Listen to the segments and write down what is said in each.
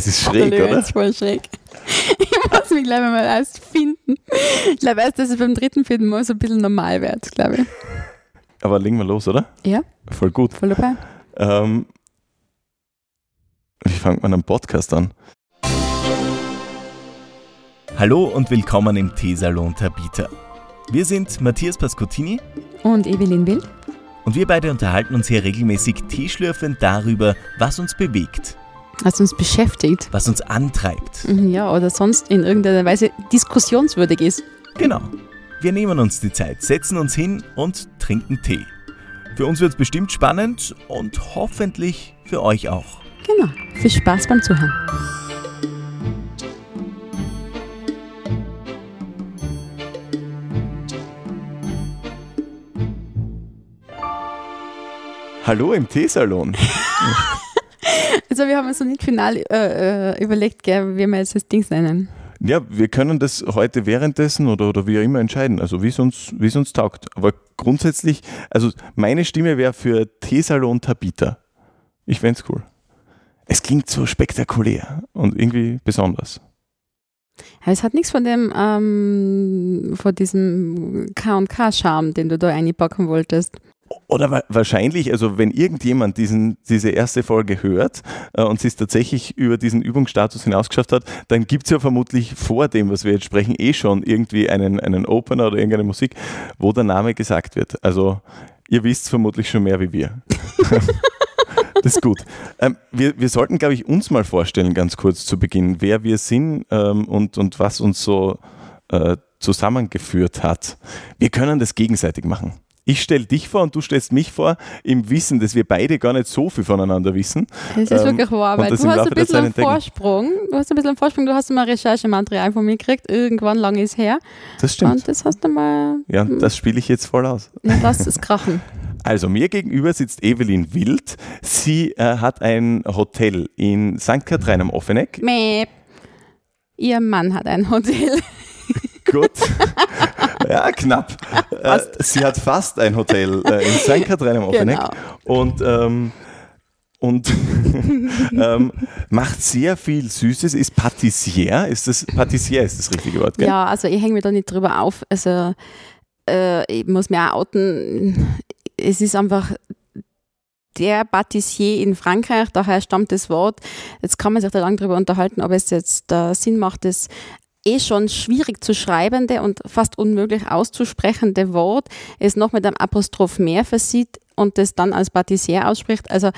Es ist schräg, Löwe oder? ist voll schräg. Ich muss mich gleich mal erst finden. Ich glaube erst, dass es beim dritten, vierten Mal so ein bisschen normal wird, glaube ich. Aber legen wir los, oder? Ja, Voll gut. voll dabei. Ähm, wie fängt man einen Podcast an? Hallo und willkommen im Teesalon Tabita. Wir sind Matthias Pascottini Und Evelyn Will? und wir beide unterhalten uns hier regelmäßig teeschlürfend darüber, was uns bewegt, Was uns beschäftigt. was uns antreibt. Mhm, Ja, oder sonst in irgendeiner Weise diskussionswürdig ist. Genau. Wir nehmen uns die Zeit, setzen uns hin und trinken Tee. Für uns wird es bestimmt spannend und hoffentlich für euch auch. Genau. Viel Spaß beim Zuhören. Hallo im Teesalon. Also wir haben uns noch nicht final äh, äh, überlegt, gell, wie wir jetzt das Ding nennen. Ja, wir können das heute währenddessen oder, oder wie auch immer entscheiden, also wie es uns, wie es uns taugt. Aber grundsätzlich, also meine Stimme wäre für Teesalon Tabita. Ich fände es cool. Es klingt so spektakulär und irgendwie besonders. Es hat nichts von dem, ähm, von diesem K&K-Charme, den du da einpacken wolltest. Oder wa wahrscheinlich, also wenn irgendjemand diesen, diese erste Folge hört äh, und sie es tatsächlich über diesen Übungsstatus hinausgeschafft hat, dann gibt es ja vermutlich vor dem, was wir jetzt sprechen, eh schon irgendwie einen, einen Opener oder irgendeine Musik, wo der Name gesagt wird. Also ihr wisst vermutlich schon mehr wie wir. das ist gut. Ähm, wir, wir sollten, glaube ich, uns mal vorstellen, ganz kurz zu Beginn, wer wir sind ähm, und, und was uns so äh, zusammengeführt hat. Wir können das gegenseitig machen. Ich stelle dich vor und du stellst mich vor, im Wissen, dass wir beide gar nicht so viel voneinander wissen. Das ist Ähm, wirklich wahr, weil du hast ein bisschen einen. Vorsprung. Du hast ein bisschen einen Vorsprung, du hast mal Recherchematerial von mir gekriegt, irgendwann lange ist her. Das stimmt. Und das hast du mal, Ja, das spiele ich jetzt voll aus. ja, lass es krachen. Also mir gegenüber sitzt Evelyn Wild. Sie äh, hat ein Hotel in St. Katrin am Offeneck. Mäh. Ihr Mann hat ein Hotel. Gut. ja, knapp. Äh, sie hat fast ein Hotel äh, in St. Katrin am Offeneck. Genau. Und, ähm, und ähm, macht sehr viel Süßes, ist Patissier. Ist das Patissier ist das richtige Wort, gell? Ja, also ich hänge mich da nicht drüber auf. Also äh, ich muss mir auch outen. Es ist einfach der Patissier in Frankreich, daher stammt das Wort. Jetzt kann man sich da lange drüber unterhalten, ob es jetzt äh, Sinn macht, das eh schon schwierig zu schreibende und fast unmöglich auszusprechende Wort es noch mit einem Apostroph mehr versieht und das dann als Patissier ausspricht. Also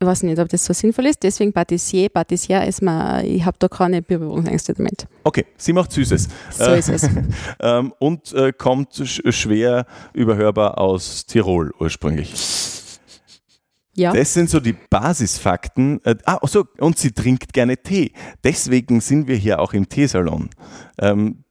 ich weiß nicht, ob das so sinnvoll ist. Deswegen Patissier, Patissier ist mir, ich habe da keine Berührungsängste damit. Okay, sie macht Süßes. So Äh, ist es. ähm, und äh, kommt sch schwer überhörbar aus Tirol ursprünglich. Ja. Das sind so die Basisfakten. Äh, ah, so, und sie trinkt gerne Tee. Deswegen sind wir hier auch im Teesalon. Ähm,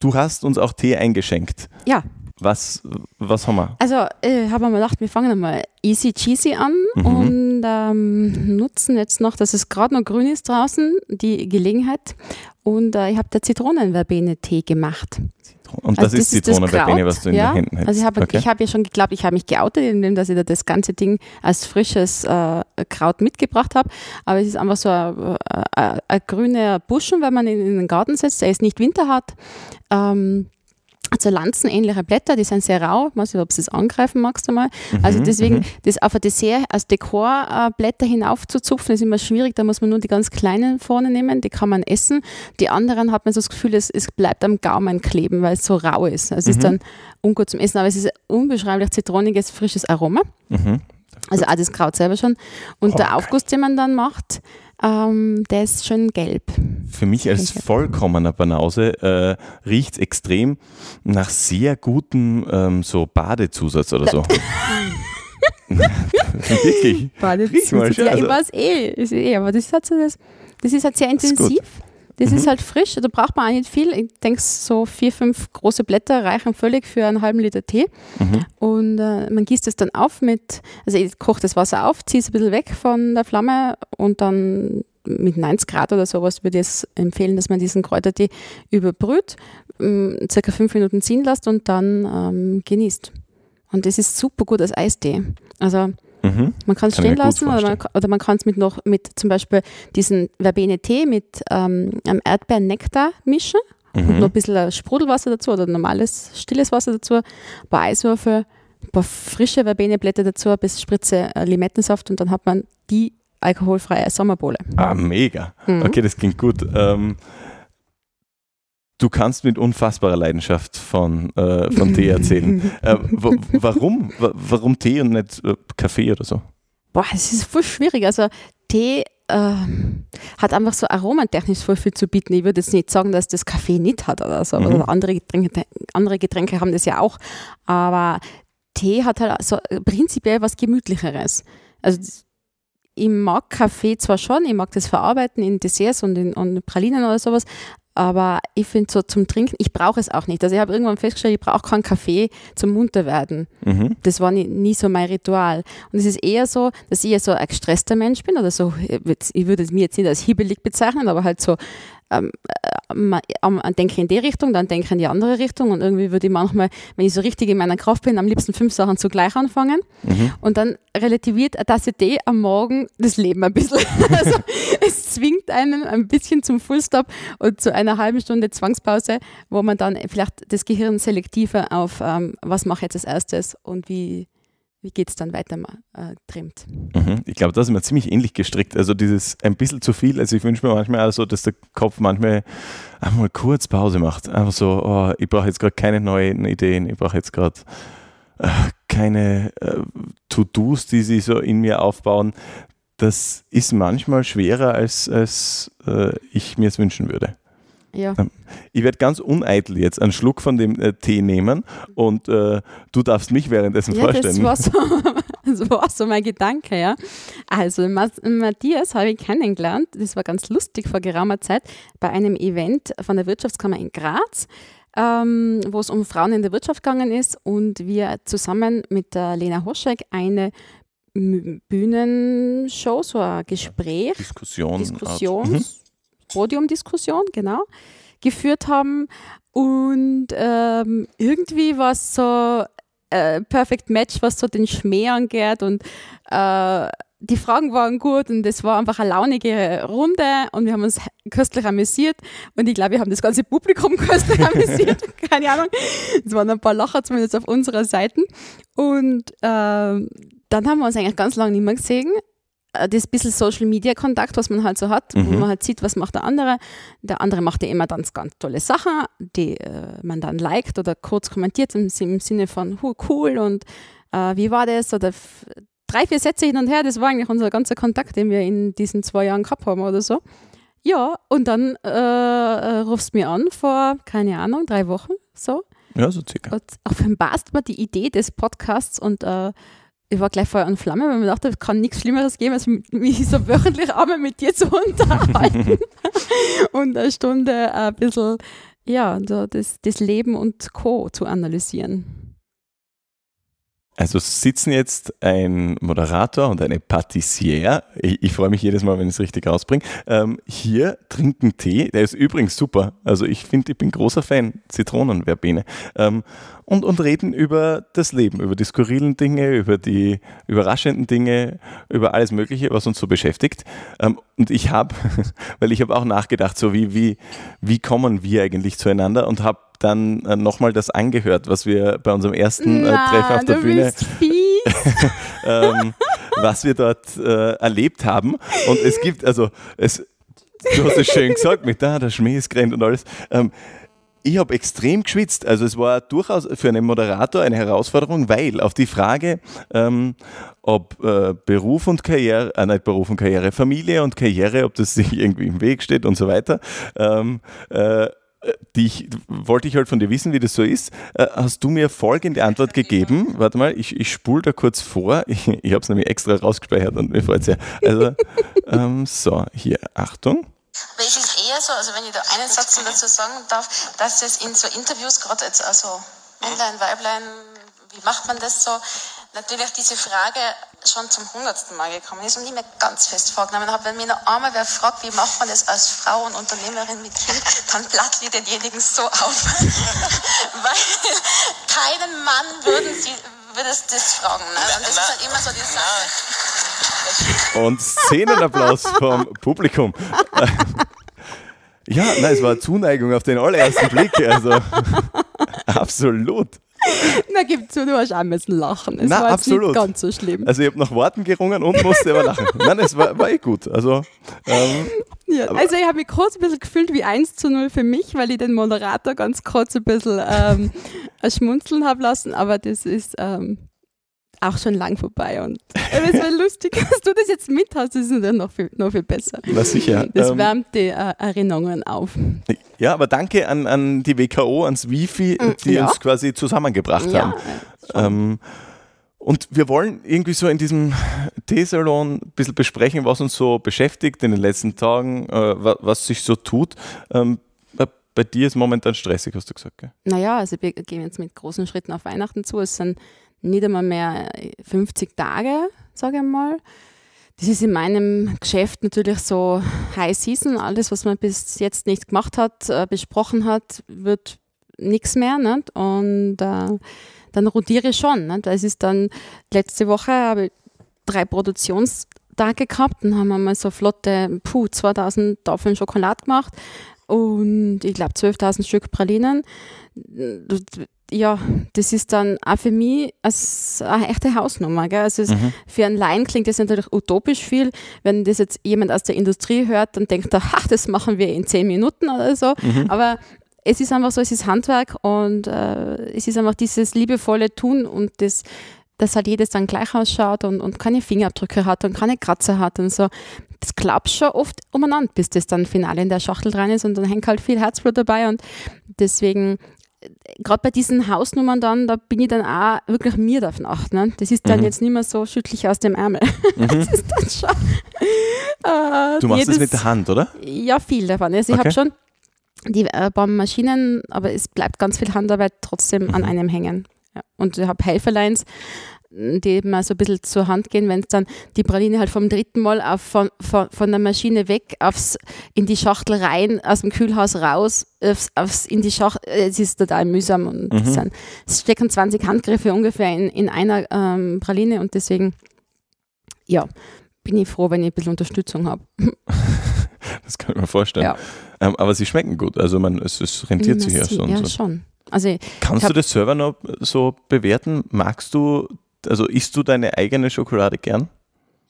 du hast uns auch Tee eingeschenkt. Ja, Was, was haben wir? also äh, habe mir gedacht, wir fangen einmal easy cheesy an Mhm. und ähm, nutzen jetzt noch, dass es gerade noch grün ist draußen, die Gelegenheit. Und äh, ich habe der Zitronenverbene-Tee gemacht. Und Also das ist Zitronenverbene, Kraut, was du in ja. den Händen hältst. Also ich habe okay. hab ja schon geglaubt, ich habe mich geoutet, indem dass ich da das ganze Ding als frisches äh, Kraut mitgebracht habe. Aber es ist einfach so ein, ein, ein grüner Buschen, wenn man ihn in den Garten setzt. Er ist nicht winterhart. Ähm, hat so lanzenähnliche Blätter, die sind sehr rau. Ich weiß nicht, ob du das angreifen magst einmal. Mhm, Also deswegen, das auf ein Dessert als Dekorblätter hinaufzuzupfen, ist immer schwierig. Da muss man nur die ganz kleinen vorne nehmen, die kann man essen. Die anderen hat man so das Gefühl, es, es bleibt am Gaumen kleben, weil es so rau ist. Also Es ist dann ungut zum Essen, aber es ist ein unbeschreiblich zitroniges, frisches Aroma. Mhm. Also auch das Kraut selber schon. Und Oh, der. Aufguss, den man dann macht, ähm, der ist schön gelb. Für mich als vollkommener Banause äh, riecht es extrem nach sehr gutem ähm, so Badezusatz oder so. Wirklich. Mal, schau, ja, also- ich weiß eh, ist eh, aber das ist halt so das, das ist halt sehr intensiv. Das Mhm. ist halt frisch, da braucht man auch nicht viel. Ich denke, so vier, fünf große Blätter reichen völlig für einen halben Liter Tee. Mhm. Und äh, man gießt es dann auf mit, also ich koche das Wasser auf, ziehe es ein bisschen weg von der Flamme und dann mit 90 Grad oder sowas würde ich es empfehlen, dass man diesen Kräutertee überbrüht, ähm, circa fünf Minuten ziehen lässt und dann ähm, genießt. Und das ist super gut als Eistee. Also Mhm. Man kann es stehen lassen oder man, oder man kann es mit noch mit zum Beispiel diesen Verbene-Tee mit ähm, einem Erdbeeren-Nektar mischen und noch Mhm. ein bisschen Sprudelwasser dazu oder normales, stilles Wasser dazu, ein paar Eiswürfel, ein paar frische Verbene-Blätter dazu, ein bisschen Spritze äh, Limettensaft und dann hat man die alkoholfreie Sommerbowle. Ah, mega. Mhm. Okay, das klingt gut. Ähm, du kannst mit unfassbarer Leidenschaft von, äh, von Tee erzählen. äh, wa- warum? Wa- Warum Tee und nicht äh, Kaffee oder so? Boah, es ist voll schwierig. Also Tee ähm, hat einfach so aromatechnisch voll viel zu bieten. Ich würde jetzt nicht sagen, dass das Kaffee nicht hat oder so. Mhm. Oder andere Getränke, andere Getränke haben das ja auch. Aber Tee hat halt so prinzipiell was Gemütlicheres. Also das- ich mag Kaffee zwar schon, ich mag das verarbeiten in Desserts und in und Pralinen oder sowas, aber ich finde so zum Trinken, ich brauche es auch nicht. Also ich habe irgendwann festgestellt, ich brauche keinen Kaffee zum Munterwerden Mhm. das war nie, nie so mein Ritual. Und es ist eher so, dass ich ja so ein gestresster Mensch bin oder so, ich würde mich jetzt nicht als hibbelig bezeichnen, aber halt so, ähm, äh, denke ich in die Richtung, dann denke ich in die andere Richtung und irgendwie würde ich manchmal, wenn ich so richtig in meiner Kraft bin, am liebsten fünf Sachen zugleich anfangen Mhm. und dann relativiert eine Tasse Tee am Morgen das Leben ein bisschen. Also es zwingt einen ein bisschen zum Fullstop und zu einer halben Stunde Zwangspause, wo man dann vielleicht das Gehirn selektiver auf, ähm, was mache ich jetzt als erstes und wie, wie geht es dann weiter äh, trimmt. Mhm. Ich glaube, da sind wir ziemlich ähnlich gestrickt. Also dieses ein bisschen zu viel. Also ich wünsche mir manchmal auch so, dass der Kopf manchmal einmal kurz Pause macht. Einfach so, oh, ich brauche jetzt gerade keine neuen Ideen. Ich brauche jetzt gerade äh, keine äh, To-Dos, die sich so in mir aufbauen. Das ist manchmal schwerer, als, als äh, ich mir es wünschen würde. Ja. Ich werde ganz uneitel jetzt einen Schluck von dem äh, Tee nehmen und äh, du darfst mich währenddessen Ja, das vorstellen. war, so, das war so mein Gedanke, ja. Also Matthias habe ich kennengelernt, das war ganz lustig vor geraumer Zeit, bei einem Event von der Wirtschaftskammer in Graz, ähm, wo es um Frauen in der Wirtschaft gegangen ist und wir zusammen mit der Lena Hoschek eine Bühnenshow, so ein Gespräch, Diskussion. Diskussion, Mhm. Podiumdiskussion, genau, geführt haben. Und ähm, irgendwie war es so äh, Perfect Match, was so den Schmäh angeht. Und äh, die Fragen waren gut und es war einfach eine launige Runde und wir haben uns köstlich amüsiert. Und ich glaube, wir haben das ganze Publikum köstlich amüsiert. Keine Ahnung. Es waren ein paar Lacher zumindest auf unserer Seite. Und ähm, dann haben wir uns eigentlich ganz lange nicht mehr gesehen äh, das bisschen Social Media Kontakt, was man halt so hat, wo Mhm. man halt sieht, was macht der andere. Der andere macht ja immer dann ganz tolle Sachen, die äh, man dann liked oder kurz kommentiert im, im Sinne von huh, cool und äh, wie war das oder drei, vier Sätze hin und her, das war eigentlich unser ganzer Kontakt, den wir in diesen zwei Jahren gehabt haben oder so. Ja, und dann äh, äh, rufst du mir an vor, keine Ahnung, drei Wochen so Ja, so circa. und offenbarst mir die Idee des Podcasts und äh, ich war gleich Feuer und Flamme, weil ich mir dachte, es kann nichts Schlimmeres geben, als mich so wöchentlich einmal mit dir zu unterhalten und eine Stunde ein bisschen, ja, so das, das Leben und Co. zu analysieren. Also sitzen jetzt ein Moderator und eine Patissiere, ich, ich freue mich jedes Mal, wenn ich es richtig rausbringe, ähm, hier trinken Tee, der ist übrigens super, also ich finde, ich bin großer Fan, Zitronenverbene, ähm, und, und reden über das Leben, über die skurrilen Dinge, über die überraschenden Dinge, über alles Mögliche, was uns so beschäftigt. Ähm, und ich habe, weil ich habe auch nachgedacht, so wie, wie, wie kommen wir eigentlich zueinander und habe dann äh, nochmal das angehört, was wir bei unserem ersten äh, Treffen auf der Bühne ähm, was wir dort äh, erlebt haben. Und es gibt, also, es, du hast es schön gesagt, mit da, der Schmäh ist und alles. Ähm, ich habe extrem geschwitzt. Also es war durchaus für einen Moderator eine Herausforderung, weil auf die Frage, ähm, ob äh, Beruf und Karriere, äh, nicht Beruf und Karriere, Familie und Karriere, ob das sich irgendwie im Weg steht und so weiter, ähm, äh, die ich, wollte ich halt von dir wissen, wie das so ist. Äh, hast du mir folgende Antwort gegeben? Warte mal, ich, ich spule da kurz vor. Ich, ich habe es nämlich extra rausgespeichert und mir freut es sehr. Also, ähm, so, hier, Achtung. Aber es ist eher so, also wenn ich da einen Satz dazu sagen darf, dass es in so Interviews, gerade jetzt also Männlein, Weiblein, wie macht man das so, natürlich diese Frage schon zum hundertsten Mal gekommen ist und ich mir ganz fest vorgenommen habe, wenn mir noch einmal wer fragt, wie macht man das als Frau und Unternehmerin mit Kind, dann platt ich denjenigen so auf. Weil keinen Mann würden sie würdest das fragen. Ne? Und das ist halt immer so die Sache. Und Szenenapplaus vom Publikum. Ja, nein, es war Zuneigung auf den allerersten Blick. Also absolut. Na, gib zu, du hast auch müssen lachen. Es Na, war absolut. nicht ganz so schlimm. Also ich habe nach Worten gerungen und musste aber lachen. Nein, es war, war eh gut. Also ähm, Ja, also ich habe mich kurz ein bisschen gefühlt wie 1 zu 0 für mich, weil ich den Moderator ganz kurz ein bisschen ähm, schmunzeln habe lassen, aber das ist ähm, auch schon lang vorbei und es war lustig, dass du das jetzt mit hast, das ist natürlich noch viel, noch viel besser. na sicher. Das ähm, wärmt die äh, Erinnerungen auf. Ja, aber danke an, an die WKO, ans Wifi, die Mm, ja. uns quasi zusammengebracht haben. Ja, Ähm, und wir wollen irgendwie so in diesem Teesalon ein bisschen besprechen, was uns so beschäftigt in den letzten Tagen, äh, wa- was sich so tut. Ähm, bei- bei dir ist momentan stressig, hast du gesagt, gell? Naja, also wir gehen jetzt mit großen Schritten auf Weihnachten zu. Es sind nicht einmal mehr 50 Tage, sage ich mal. Das ist in meinem Geschäft natürlich so High Season. Alles, was man bis jetzt nicht gemacht hat, äh, besprochen hat, wird nichts mehr. Nicht? Und äh, dann rotiere ich schon. Nicht? Es ist dann, letzte Woche habe ich drei Produktionstage gehabt und haben wir mal so flotte, puh, 2000 Tafeln Schokolade gemacht und ich glaube 12.000 Stück Pralinen. Ja, das ist dann auch für mich als eine echte Hausnummer. Gell? Also es, für einen Laien klingt das natürlich utopisch viel. Wenn das jetzt jemand aus der Industrie hört, dann denkt er, ach, das machen wir in zehn Minuten oder so. Aber es ist einfach so, es ist Handwerk und äh, es ist einfach dieses liebevolle Tun und das, dass halt jedes dann gleich ausschaut und, und keine Fingerabdrücke hat und keine Kratzer hat und so. Das klappt schon oft umeinander, bis das dann final in der Schachtel dran ist und dann hängt halt viel Herzblut dabei und deswegen gerade bei diesen Hausnummern dann, da bin ich dann auch wirklich mir davon acht. Ne? Das ist dann Mhm. jetzt nicht mehr so schüttlich aus dem Ärmel. Das ist dann schon. Äh, Du machst jedes, das mit der Hand, oder? Ja, viel davon. Also ich Okay. habe schon die äh, Maschinen, aber es bleibt ganz viel Handarbeit trotzdem an Mhm. einem hängen. Ja. Und ich habe Helferleins, die mir so ein bisschen zur Hand gehen, wenn es dann die Praline halt vom dritten Mal auf, von, von, von der Maschine weg aufs, in die Schachtel rein, aus dem Kühlhaus raus, aufs, aufs, in die Schachtel, es ist total mühsam und Mhm. es, sind, es stecken 20 Handgriffe ungefähr in, in einer ähm, Praline und deswegen, ja, bin ich froh, wenn ich ein bisschen Unterstützung habe. Das kann ich mir vorstellen. Ja. Ähm, aber sie schmecken gut. Also man, es, es rentiert sich ja und Ja, so. schon. Also Kannst du das selber noch so bewerten? Magst du, also isst du deine eigene Schokolade gern?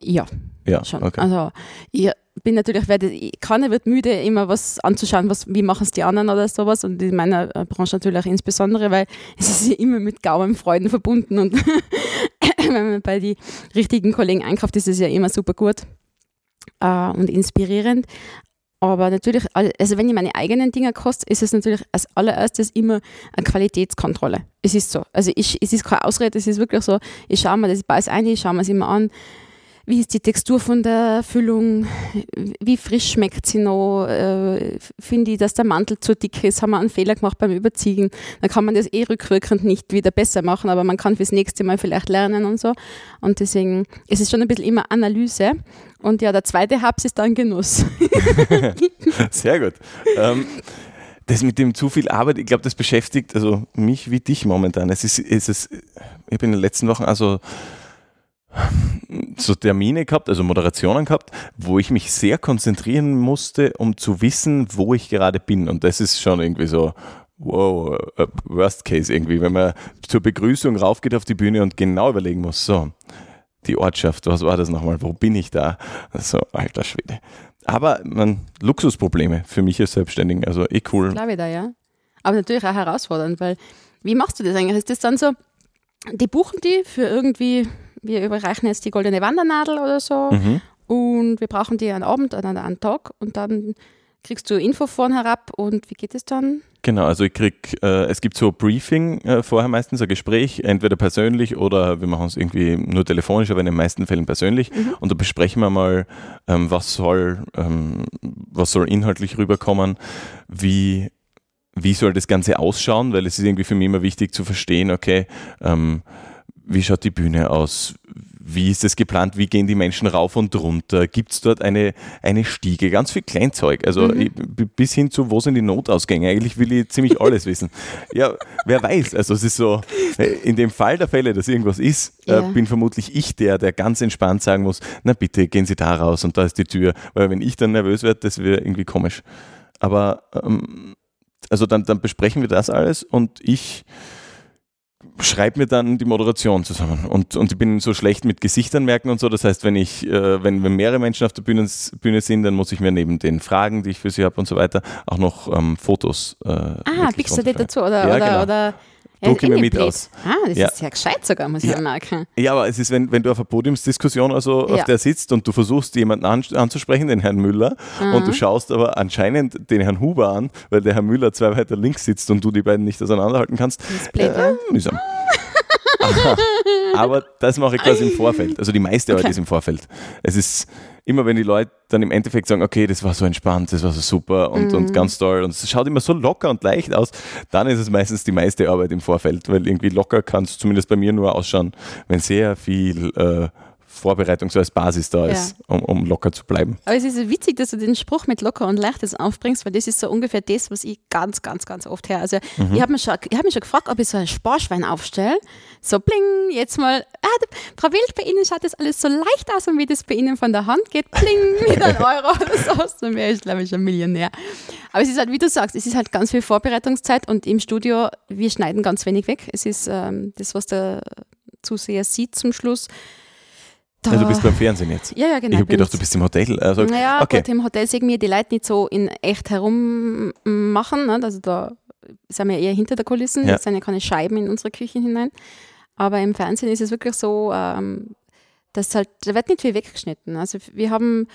ja, Ja, schon. okay. Also ich bin natürlich, werde, keiner wird müde, immer was anzuschauen, was, wie machen es die anderen oder sowas. Und in meiner äh, Branche natürlich auch insbesondere, weil es ist ja immer mit Gaumenfreuden verbunden. Und wenn man bei den richtigen Kollegen einkauft, ist es ja immer super gut äh, und inspirierend. Aber natürlich, also wenn ich meine eigenen Dinge koste, ist es natürlich als allererstes immer eine Qualitätskontrolle. Es ist so. Also ich, es ist keine Ausrede, es ist wirklich so, ich schaue mir das beiß ein, ich schaue mir es immer an. Wie ist die Textur von der Füllung? Wie frisch schmeckt sie noch? Äh, Finde ich, dass der Mantel zu dick ist? Haben wir einen Fehler gemacht beim Überziehen? Dann kann man das eh rückwirkend nicht wieder besser machen, aber man kann fürs nächste Mal vielleicht lernen und so. Und deswegen ist es schon ein bisschen immer Analyse. Und ja, der zweite Haps ist dann Genuss. Sehr gut. Ähm, das mit dem zu viel Arbeit, ich glaube, das beschäftigt also mich wie dich momentan. Es ist, es ist, ich habe in den letzten Wochen also so Termine gehabt, also Moderationen gehabt, wo ich mich sehr konzentrieren musste, um zu wissen, wo ich gerade bin. Und das ist schon irgendwie so, wow, äh, Worst Case irgendwie, wenn man zur Begrüßung raufgeht auf die Bühne und genau überlegen muss, so, die Ortschaft, was war das nochmal, wo bin ich da? So, alter Schwede. Aber man, Luxusprobleme für mich als Selbstständigen, also eh cool. Glaube ich da, ja. Aber natürlich auch herausfordernd, weil wie machst du das eigentlich? Ist das dann so, die buchen die für irgendwie, wir überreichen jetzt die goldene Wandernadel oder so Mhm. und wir brauchen die einen Abend oder einen Tag und dann kriegst du Info vorn herab und wie geht es dann? Genau, also ich krieg, äh, es gibt so ein Briefing äh, vorher meistens, ein Gespräch, entweder persönlich oder wir machen es irgendwie nur telefonisch, aber in den meisten Fällen persönlich. Und da besprechen wir mal, ähm, was soll, ähm, was soll inhaltlich rüberkommen, wie, wie soll das Ganze ausschauen, weil es ist irgendwie für mich immer wichtig zu verstehen, okay, ähm, wie schaut die Bühne aus, wie ist das geplant, wie gehen die Menschen rauf und runter, gibt es dort eine, eine Stiege, ganz viel Kleinzeug, also Mhm. ich- bis hin zu, wo sind die Notausgänge, eigentlich will ich ziemlich alles wissen. Ja, wer weiß, also es ist so, äh, in dem Fall der Fälle, dass irgendwas ist, Ja. äh, bin vermutlich ich der, der ganz entspannt sagen muss, na bitte, gehen Sie da raus und da ist die Tür, weil wenn ich dann nervös werde, das wäre irgendwie komisch. Aber ähm, also dann, dann besprechen wir das alles und ich schreibe mir dann die Moderation zusammen. Und, und ich bin so schlecht mit Gesichtern merken und so. Das heißt, wenn ich, äh, wenn, wenn mehrere Menschen auf der Bühne, Bühne sind, dann muss ich mir neben den Fragen, die ich für sie habe und so weiter, auch noch ähm, Fotos. Äh, Ah, pickst du die dazu oder, Ja, oder, genau. oder Druck ich mir mit Blöd. aus. Ah, das Ja. ist sehr gescheit sogar, muss ich Ja. merken. Ja, aber es ist, wenn, wenn du auf einer Podiumsdiskussion also Ja. auf der sitzt und du versuchst, jemanden an, anzusprechen, den Herrn Müller, und Mhm. du schaust aber anscheinend den Herrn Huber an, weil der Herr Müller zwei weiter links sitzt und du die beiden nicht auseinanderhalten kannst. Das ist blöd, äh, ja. mühsam. Aber das mache ich quasi im Vorfeld. Also die meiste Arbeit Okay. ist im Vorfeld. Es ist immer, wenn die Leute dann im Endeffekt sagen, okay, das war so entspannt, das war so super und, Mhm. und ganz toll und es schaut immer so locker und leicht aus, dann ist es meistens die meiste Arbeit im Vorfeld, weil irgendwie locker kann es zumindest bei mir nur ausschauen, wenn sehr viel äh, Vorbereitung so als Basis da ist, um, um locker zu bleiben. Aber es ist so witzig, dass du den Spruch mit locker und leichtes aufbringst, weil das ist so ungefähr das, was ich ganz, ganz, ganz oft höre. Also Mhm. ich habe mich, schon- ich hab mich schon gefragt, ob ich so ein Sparschwein aufstelle. So bling, jetzt mal, ah, Frau Wild, bei Ihnen schaut das alles so leicht aus und wie das bei Ihnen von der Hand geht, bling, mit einem Euro oder so. Wäre ich, glaube ich, ein Millionär. Aber es ist halt, wie du sagst, es ist halt ganz viel Vorbereitungszeit und im Studio, wir schneiden ganz wenig weg. Es ist ähm, das, was der Zuseher sieht zum Schluss. Da, Also du bist beim Fernsehen jetzt. ja, ja, genau. ich habe gedacht, du bist im Hotel. Also, naja, okay. gut, im Hotel sehen wir die Leute nicht so in echt herum machen. Ne? Also da sind wir eher hinter der Kulissen, Ja. da sind ja keine Scheiben in unsere Küchen hinein. Aber im Fernsehen ist es wirklich so, ähm, dass halt, da wird nicht viel weggeschnitten. Also wir haben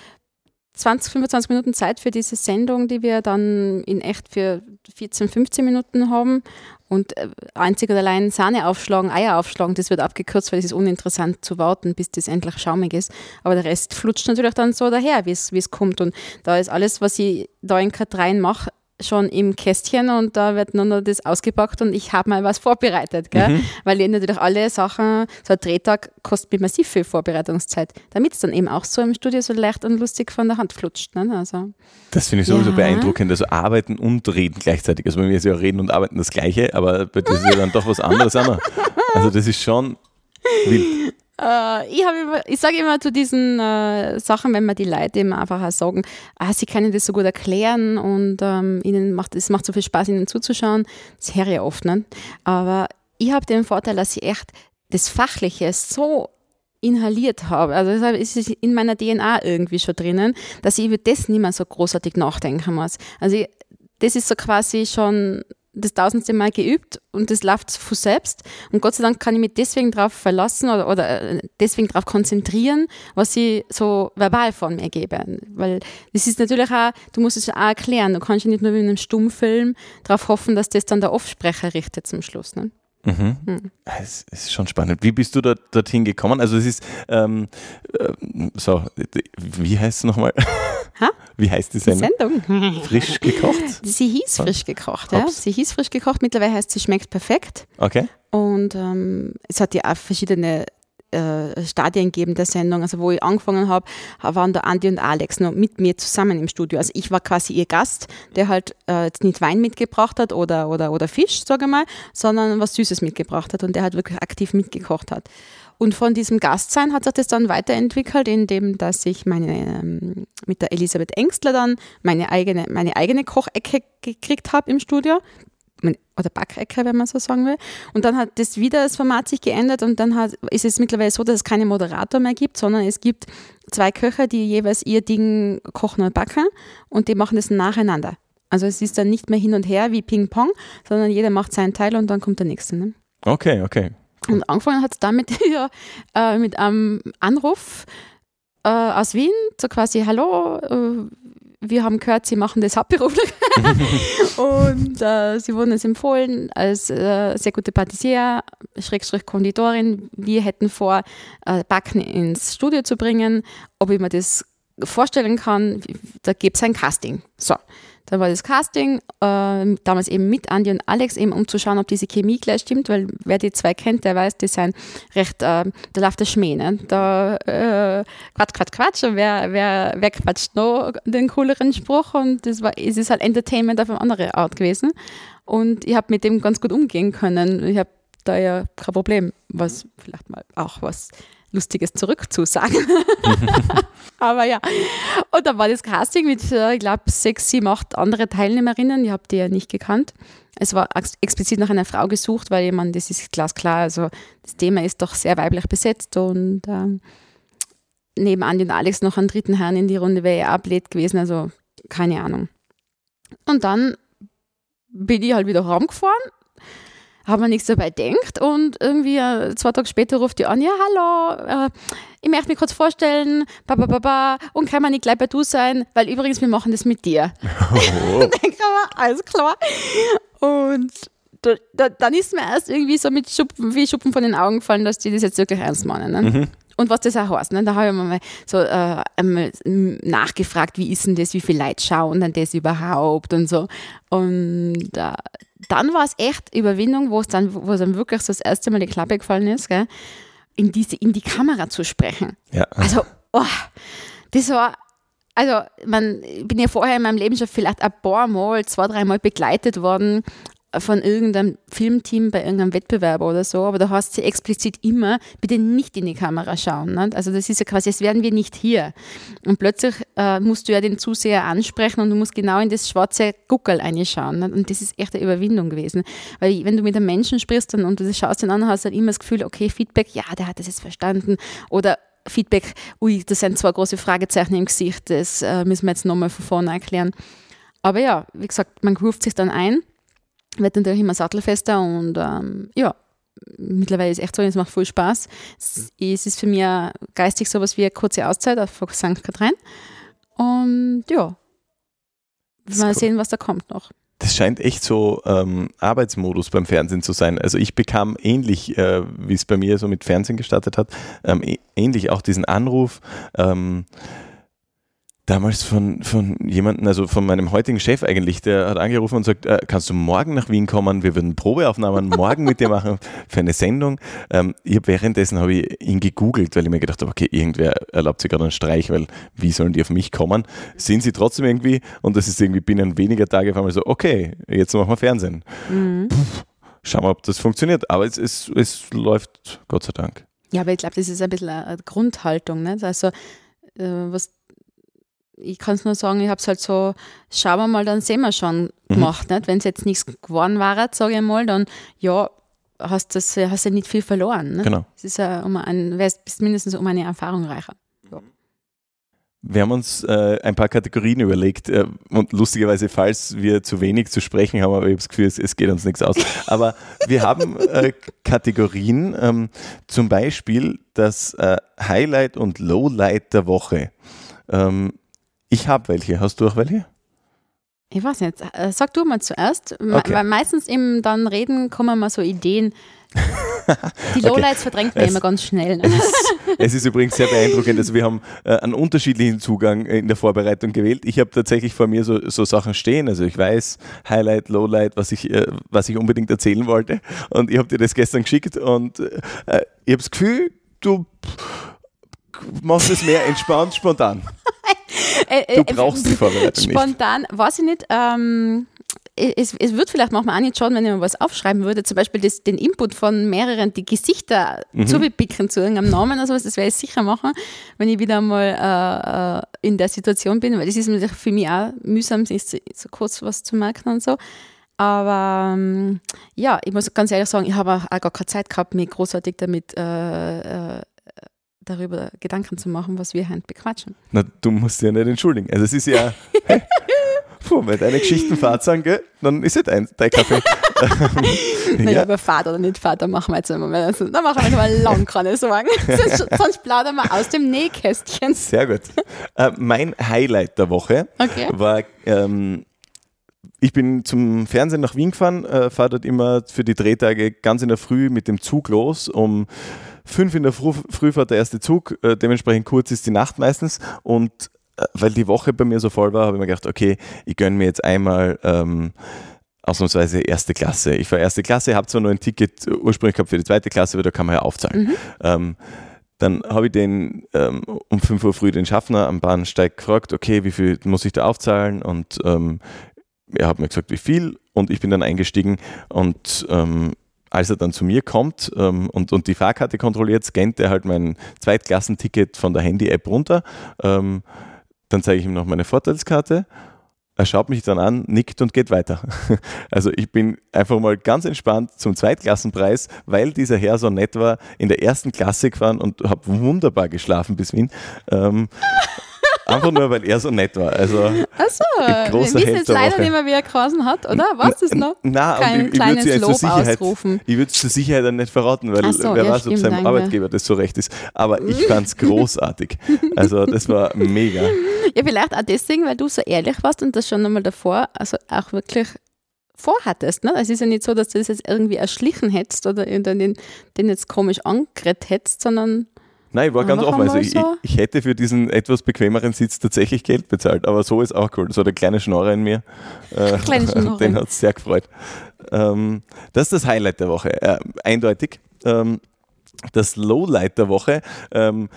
20, 25 Minuten Zeit für diese Sendung, die wir dann in echt für 14, 15 Minuten haben. Und äh, einzig und allein Sahne aufschlagen, Eier aufschlagen, das wird abgekürzt, weil es ist uninteressant zu warten, bis das endlich schaumig ist. Aber der Rest flutscht natürlich dann so daher, wie es wie es kommt. Und da ist alles, was ich da in K3 mache, schon im Kästchen und da wird nur noch das ausgepackt und ich habe mal was vorbereitet, gell? Mhm. weil ich natürlich alle Sachen, so ein Drehtag kostet mir massiv viel Vorbereitungszeit, damit es dann eben auch so im Studio so leicht und lustig von der Hand flutscht. Ne? Also, Das finde ich sowieso Ja. beeindruckend. Also arbeiten und reden gleichzeitig. Also bei mir ist ja reden und arbeiten das Gleiche, aber bei dir ist ja dann doch was anderes. Also das ist schon wild. Äh, ich immer, ich sage immer zu diesen äh, Sachen, wenn mir die Leute eben einfach auch sagen, ah, sie können das so gut erklären und ähm, ihnen macht es macht so viel Spaß, ihnen zuzuschauen. Das höre ich oft nicht. Aber ich habe den Vorteil, dass ich echt das Fachliche so inhaliert habe. Also deshalb ist es in meiner DNA irgendwie schon drinnen, dass ich über das nicht mehr so großartig nachdenken muss. Also ich, das ist so quasi schon das tausendste Mal geübt und das läuft von selbst. Und Gott sei Dank kann ich mich deswegen darauf verlassen oder, oder äh, deswegen darauf konzentrieren, was ich so verbal von mir gebe. Weil das ist natürlich auch, du musst es auch erklären. Du kannst ja nicht nur wie in einem Stummfilm darauf hoffen, dass das dann der Offsprecher richtet zum Schluss. Ne? Mhm. Hm. Es ist schon spannend. Wie bist du da, dorthin gekommen? Also es ist, ähm, äh, so, wie heißt es nochmal? Ha? Wie heißt die Die Sendung? Sendung. Frisch gekocht? Sie hieß frisch gekocht, ja. Ups. Sie hieß frisch gekocht, mittlerweile heißt sie schmeckt perfekt. Okay. Und ähm, es hat ja auch verschiedene äh, Stadien gegeben der Sendung. Also wo ich angefangen habe, waren da Andi und Alex noch mit mir zusammen im Studio. Also ich war quasi ihr Gast, der halt äh, jetzt nicht Wein mitgebracht hat oder, oder, oder Fisch, sage ich mal, sondern was Süßes mitgebracht hat und der halt wirklich aktiv mitgekocht hat. Und von diesem Gastsein hat sich das dann weiterentwickelt, indem dass ich meine, ähm, mit der Elisabeth Engstler dann meine eigene, meine eigene Kochecke gekriegt habe im Studio oder Backecke, wenn man so sagen will. Und dann hat das wieder das Format sich geändert und dann hat, ist es mittlerweile so, dass es keine Moderator mehr gibt, sondern es gibt zwei Köche, die jeweils ihr Ding kochen und backen und die machen das nacheinander. Also es ist dann nicht mehr hin und her wie Ping-Pong, sondern jeder macht seinen Teil und dann kommt der nächste. Ne? Okay, okay. Und angefangen hat es damit ja, äh, mit einem Anruf äh, aus Wien, so quasi, hallo, äh, wir haben gehört, Sie machen das hauptberuflich. und äh, Sie wurden uns empfohlen als äh, sehr gute Patissier, Schrägstrich Konditorin. Wir hätten vor, äh, Backen ins Studio zu bringen, ob ich mir das vorstellen kann, da gibt es ein Casting. So, da war das Casting, äh, damals eben mit Andy und Alex, eben um zu schauen, ob diese Chemie gleich stimmt, weil wer die zwei kennt, der weiß, die sind recht, äh, da läuft der Schmäh, ne? da äh, Quatsch, Quatsch, Quatsch und wer, wer, wer quatscht noch den cooleren Spruch und das war, es ist halt Entertainment auf eine andere Art gewesen und ich habe mit dem ganz gut umgehen können. Ich habe da ja kein Problem, was vielleicht mal auch was Lustiges zurückzusagen. Aber ja, und dann war das Casting mit, äh, ich glaube, sechs, sieben, acht andere Teilnehmerinnen. Ich habe die ja nicht gekannt. Es war explizit nach einer Frau gesucht, weil jemand, das ist glasklar, also das Thema ist doch sehr weiblich besetzt und ähm, neben Andi und Alex noch einen dritten Herrn in die Runde wäre er ablehnt gewesen, also keine Ahnung. Und dann bin ich halt wieder raumgefahren habe mir nichts dabei gedacht und irgendwie äh, zwei Tage später ruft die an, ja, hallo, äh, ich möchte mich kurz vorstellen, ba, ba, ba, ba, und kann man nicht gleich bei du sein, weil übrigens, wir machen das mit dir. Oh. dann kann man, alles klar. Und da, da, dann ist mir erst irgendwie so mit Schuppen, wie Schuppen von den Augen gefallen, dass die das jetzt wirklich ernst meinen. Ne? Mhm. Und was das auch heißt, ne? da habe ich mal so äh, einmal nachgefragt, wie ist denn das, wie viele Leute schauen denn das überhaupt und so. Und äh, dann war es echt Überwindung, wo es dann, wo es dann wirklich so das erste Mal die Klappe gefallen ist, gell? In, diese, in die Kamera zu sprechen. Ja. Also, oh, das war, also man, ich bin ja vorher in meinem Leben schon vielleicht ein paar Mal, zwei, dreimal begleitet worden von irgendeinem Filmteam bei irgendeinem Wettbewerb oder so, aber da hast du explizit immer, bitte nicht in die Kamera schauen. Nicht? Also das ist ja quasi, als wären wir nicht hier. Und plötzlich äh, musst du ja den Zuseher ansprechen und du musst genau in das schwarze Guckel reinschauen. Nicht? Und das ist echt eine Überwindung gewesen. Weil wenn du mit einem Menschen sprichst und, du schaust den an, hast du dann immer das Gefühl, okay, Feedback, ja, der hat das jetzt verstanden. Oder Feedback, ui, das sind zwei große Fragezeichen im Gesicht, das äh, müssen wir jetzt nochmal von vorne erklären. Aber ja, wie gesagt, man ruft sich dann ein wird natürlich immer sattelfester und ähm, ja, mittlerweile ist es echt so, es macht voll Spaß. Es ist für mich geistig sowas wie eine kurze Auszeit auf St. Katrin. Und ja, mal cool. sehen, was da kommt noch. Das scheint echt so ähm, Arbeitsmodus beim Fernsehen zu sein. Also ich bekam ähnlich, äh, wie es bei mir so mit Fernsehen gestartet hat, ähm, ähnlich auch diesen Anruf. Ähm, damals von, von jemandem, also von meinem heutigen Chef eigentlich, der hat angerufen und sagt, äh, kannst du morgen nach Wien kommen? Wir würden Probeaufnahmen morgen mit dir machen für eine Sendung. Ähm, ich hab, währenddessen habe ich ihn gegoogelt, weil ich mir gedacht habe, okay, irgendwer erlaubt sich gerade einen Streich, weil wie sollen die auf mich kommen? Sind sie trotzdem irgendwie und das ist irgendwie binnen weniger Tage auf einmal so, okay, jetzt machen wir Fernsehen. Mhm. Puh, schauen wir, ob das funktioniert. Aber es, es, es läuft, Gott sei Dank. Ja, aber ich glaube, das ist ein bisschen eine Grundhaltung. Ne? Also, äh, was ich kann es nur sagen, ich habe es halt so, schauen wir mal, dann sehen wir schon mhm. gemacht. Nicht? Wenn es jetzt nichts geworden wäre, sage ich mal, dann ja, hast du hast ja nicht viel verloren. Nicht? Genau. Es ist ja um ein, bist mindestens um eine Erfahrung reicher. Ja. Wir haben uns äh, ein paar Kategorien überlegt äh, und lustigerweise, falls wir zu wenig zu sprechen haben, aber ich habe das Gefühl, es, es, geht uns nichts aus. Aber wir haben äh, Kategorien, ähm, zum Beispiel das äh, Highlight und Lowlight der Woche. Ähm, ich habe welche. Hast du auch welche? Ich weiß nicht. Äh, sag du mal zuerst. Okay. Weil meistens im dann Reden kommen mal so Ideen. Die Lowlights okay. verdrängt man es, immer ganz schnell. Ne? Es, ist, es, ist, übrigens sehr beeindruckend. Also wir haben äh, einen unterschiedlichen Zugang in der Vorbereitung gewählt. Ich habe tatsächlich vor mir so, so, Sachen stehen. Also ich weiß Highlight, Lowlight, was ich, äh, was ich unbedingt erzählen wollte. Und ich habe dir das gestern geschickt und äh, ich habe das Gefühl, du machst es mehr entspannt, spontan. Äh, du äh, brauchst die Vorbereitung Spontan, nicht. weiß ich nicht. Ähm, es, es wird vielleicht manchmal auch nicht schauen, wenn ich mal was aufschreiben würde, zum Beispiel das, den Input von mehreren, die Gesichter mhm. zubepicken zu irgendeinem Namen oder sowas, das werde ich sicher machen, wenn ich wieder mal äh, in der Situation bin, weil das ist für mich auch mühsam, sich so, so kurz was zu merken und so. Aber ähm, ja, ich muss ganz ehrlich sagen, ich habe auch gar keine Zeit gehabt, mich großartig damit äh, äh, darüber Gedanken zu machen, was wir heute bequatschen. Na, du musst ja nicht entschuldigen. Also es ist ja, hey, puh, wenn deine Geschichten Fahrt sind, gell, dann ist es dein, dein Kaffee. naja, ja. aber Fahrt oder nicht Fahrt, dann machen wir jetzt immer mal, also, dann machen wir jetzt mal lang keine Sorgen. sonst, sonst plaudern wir aus dem Nähkästchen. Sehr gut. Äh, mein Highlight der Woche okay. war ähm, ich bin zum Fernsehen nach Wien gefahren, äh, fahre dort immer für die Drehtage ganz in der Früh mit dem Zug los, um fünf in der Früh, Früh fährt der erste Zug, äh, dementsprechend kurz ist die Nacht meistens und äh, weil die Woche bei mir so voll war, habe ich mir gedacht, okay, ich gönne mir jetzt einmal ähm, ausnahmsweise erste Klasse. Ich war erste Klasse, habe zwar nur ein Ticket ursprünglich gehabt für die zweite Klasse, aber da kann man ja aufzahlen. Mhm. Ähm, dann habe ich den ähm, um 5 Uhr früh den Schaffner am Bahnsteig gefragt, okay, wie viel muss ich da aufzahlen? Und ähm, er hat mir gesagt, wie viel? Und ich bin dann eingestiegen und ähm, als er dann zu mir kommt ähm, und, und die Fahrkarte kontrolliert, scannt er halt mein Zweitklassenticket von der Handy-App runter. Ähm, dann zeige ich ihm noch meine Vorteilskarte. Er schaut mich dann an, nickt und geht weiter. Also ich bin einfach mal ganz entspannt zum Zweitklassenpreis, weil dieser Herr so nett war, in der ersten Klasse gefahren und habe wunderbar geschlafen bis Wien. Ähm, einfach nur, weil er so nett war. Also Achso, wir wissen jetzt der leider nicht mehr, wie er geheißen hat, oder? Du es noch? Na, Kein ich, ich würde es zur Sicherheit, ausrufen. ich würde es zur Sicherheit dann nicht verraten, weil so, wer ja, weiß, ob stimmt, seinem danke. Arbeitgeber das so recht ist. Aber ich fand es großartig. Also das war mega. Ja, vielleicht auch deswegen, weil du so ehrlich warst und das schon einmal davor, also auch wirklich vorhattest. Ne? Es ist ja nicht so, dass du das jetzt irgendwie erschlichen hättest oder den, den jetzt komisch angeredet hättest, sondern Nein, ich war ganz offen. Also ich, ich hätte für diesen etwas bequemeren Sitz tatsächlich Geld bezahlt, aber so ist auch cool. So der kleine Schnorrer in mir, äh, Kleine Schnorrer. den hat es sehr gefreut. Ähm, das ist das Highlight der Woche, äh, eindeutig. Ähm, das Lowlight der Woche ähm,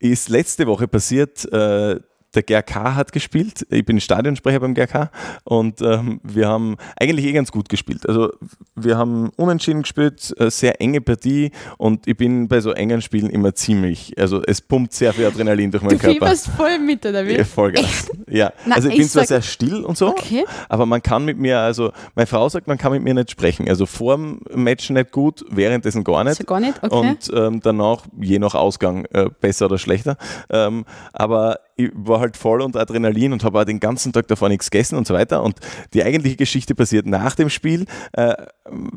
ist letzte Woche passiert. Äh, der GRK hat gespielt. Ich bin Stadionsprecher beim GRK und ähm, wir haben eigentlich eh ganz gut gespielt. Also wir haben unentschieden gespielt, äh, sehr enge Partie und ich bin bei so engen Spielen immer ziemlich, also es pumpt sehr viel Adrenalin durch du meinen Körper. fieberst voll mit, oder wie? Ja, Vollgas. Ja. Na, also ich ich bin zwar sehr still und so, Okay. aber man kann mit mir, also meine Frau sagt, man kann mit mir nicht sprechen. Also vor dem Match nicht gut, währenddessen gar nicht. Also gar nicht? Okay. Und ähm, danach, je nach Ausgang, äh, besser oder schlechter. Ähm, aber ich war halt voll unter Adrenalin und habe den ganzen Tag davor nichts gegessen und so weiter. Und die eigentliche Geschichte passiert nach dem Spiel, äh,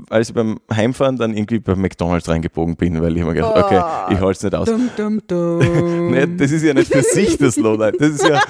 als ich beim Heimfahren dann irgendwie bei McDonalds reingebogen bin, weil ich mir gedacht, okay, ich halte es nicht aus. Dum, dum, dum. Nee, das ist ja nicht für sich das Lowlight. Das ist ja,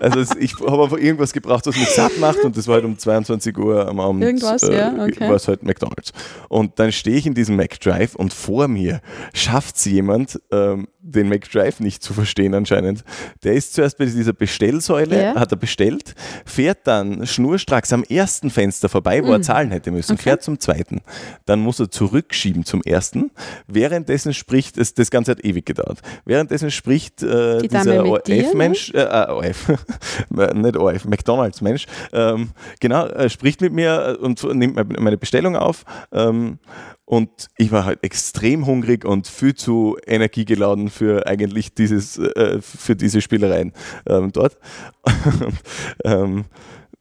also ich habe einfach irgendwas gebraucht, was mich satt macht und das war halt um 22 Uhr am Abend. Irgendwas, ja, okay. War es halt McDonalds. Und dann stehe ich in diesem McDrive und vor mir schafft es jemand, ähm, den McDrive nicht zu verstehen anscheinend. Der ist zuerst bei dieser Bestellsäule, Ja. hat er bestellt, fährt dann schnurstracks am ersten Fenster vorbei, Mhm. wo er zahlen hätte müssen, fährt zum zweiten. Dann muss er zurückschieben zum ersten. Währenddessen spricht, es, das Ganze hat ewig gedauert. Währenddessen spricht äh, Die dieser ORF-Mensch, äh, äh, ORF, nicht ORF, McDonalds-Mensch, ähm, genau, äh, spricht mit mir und nimmt me- meine Bestellung auf. Ähm, und ich war halt extrem hungrig und viel zu energiegeladen für eigentlich dieses, äh, für diese Spielereien ähm, dort. und, ähm,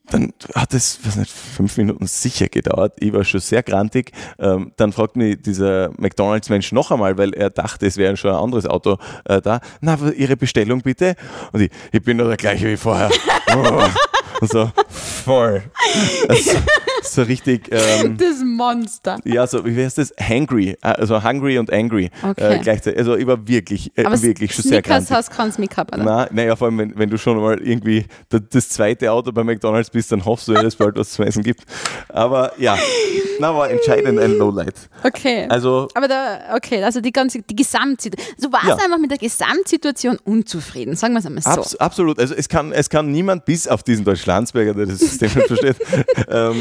dann hat es, was nicht, fünf Minuten sicher gedauert. Ich war schon sehr grantig. Ähm, dann fragt mich dieser McDonalds-Mensch noch einmal, weil er dachte, es wäre schon ein anderes Auto äh, da. Na, Ihre Bestellung bitte? Und ich, ich bin doch der gleiche wie vorher. Oh. Und so, voll. Also, so richtig, ähm, Das Monster. ja, so, wie heißt das? Hangry. Also hungry und angry Okay. äh, gleichzeitig. Also ich war wirklich, äh, Aber wirklich schon sehr grantig. hast kannst mitgehabt, oder? Na, naja, vor allem, wenn, wenn du schon mal irgendwie da- das zweite Auto bei McDonalds bist, dann hoffst du ja, dass es bald was zu essen gibt. Aber ja, na, war entscheidend ein Lowlight. Okay. Also, aber da, okay, also die ganze, die Gesamtsituation. Du warst Ja. einfach mit der Gesamtsituation unzufrieden, sagen wir es einmal so. abs absolut. Also, es kann, es kann niemand, bis auf diesen Deutsch-Landsberger, der das System nicht versteht, ähm,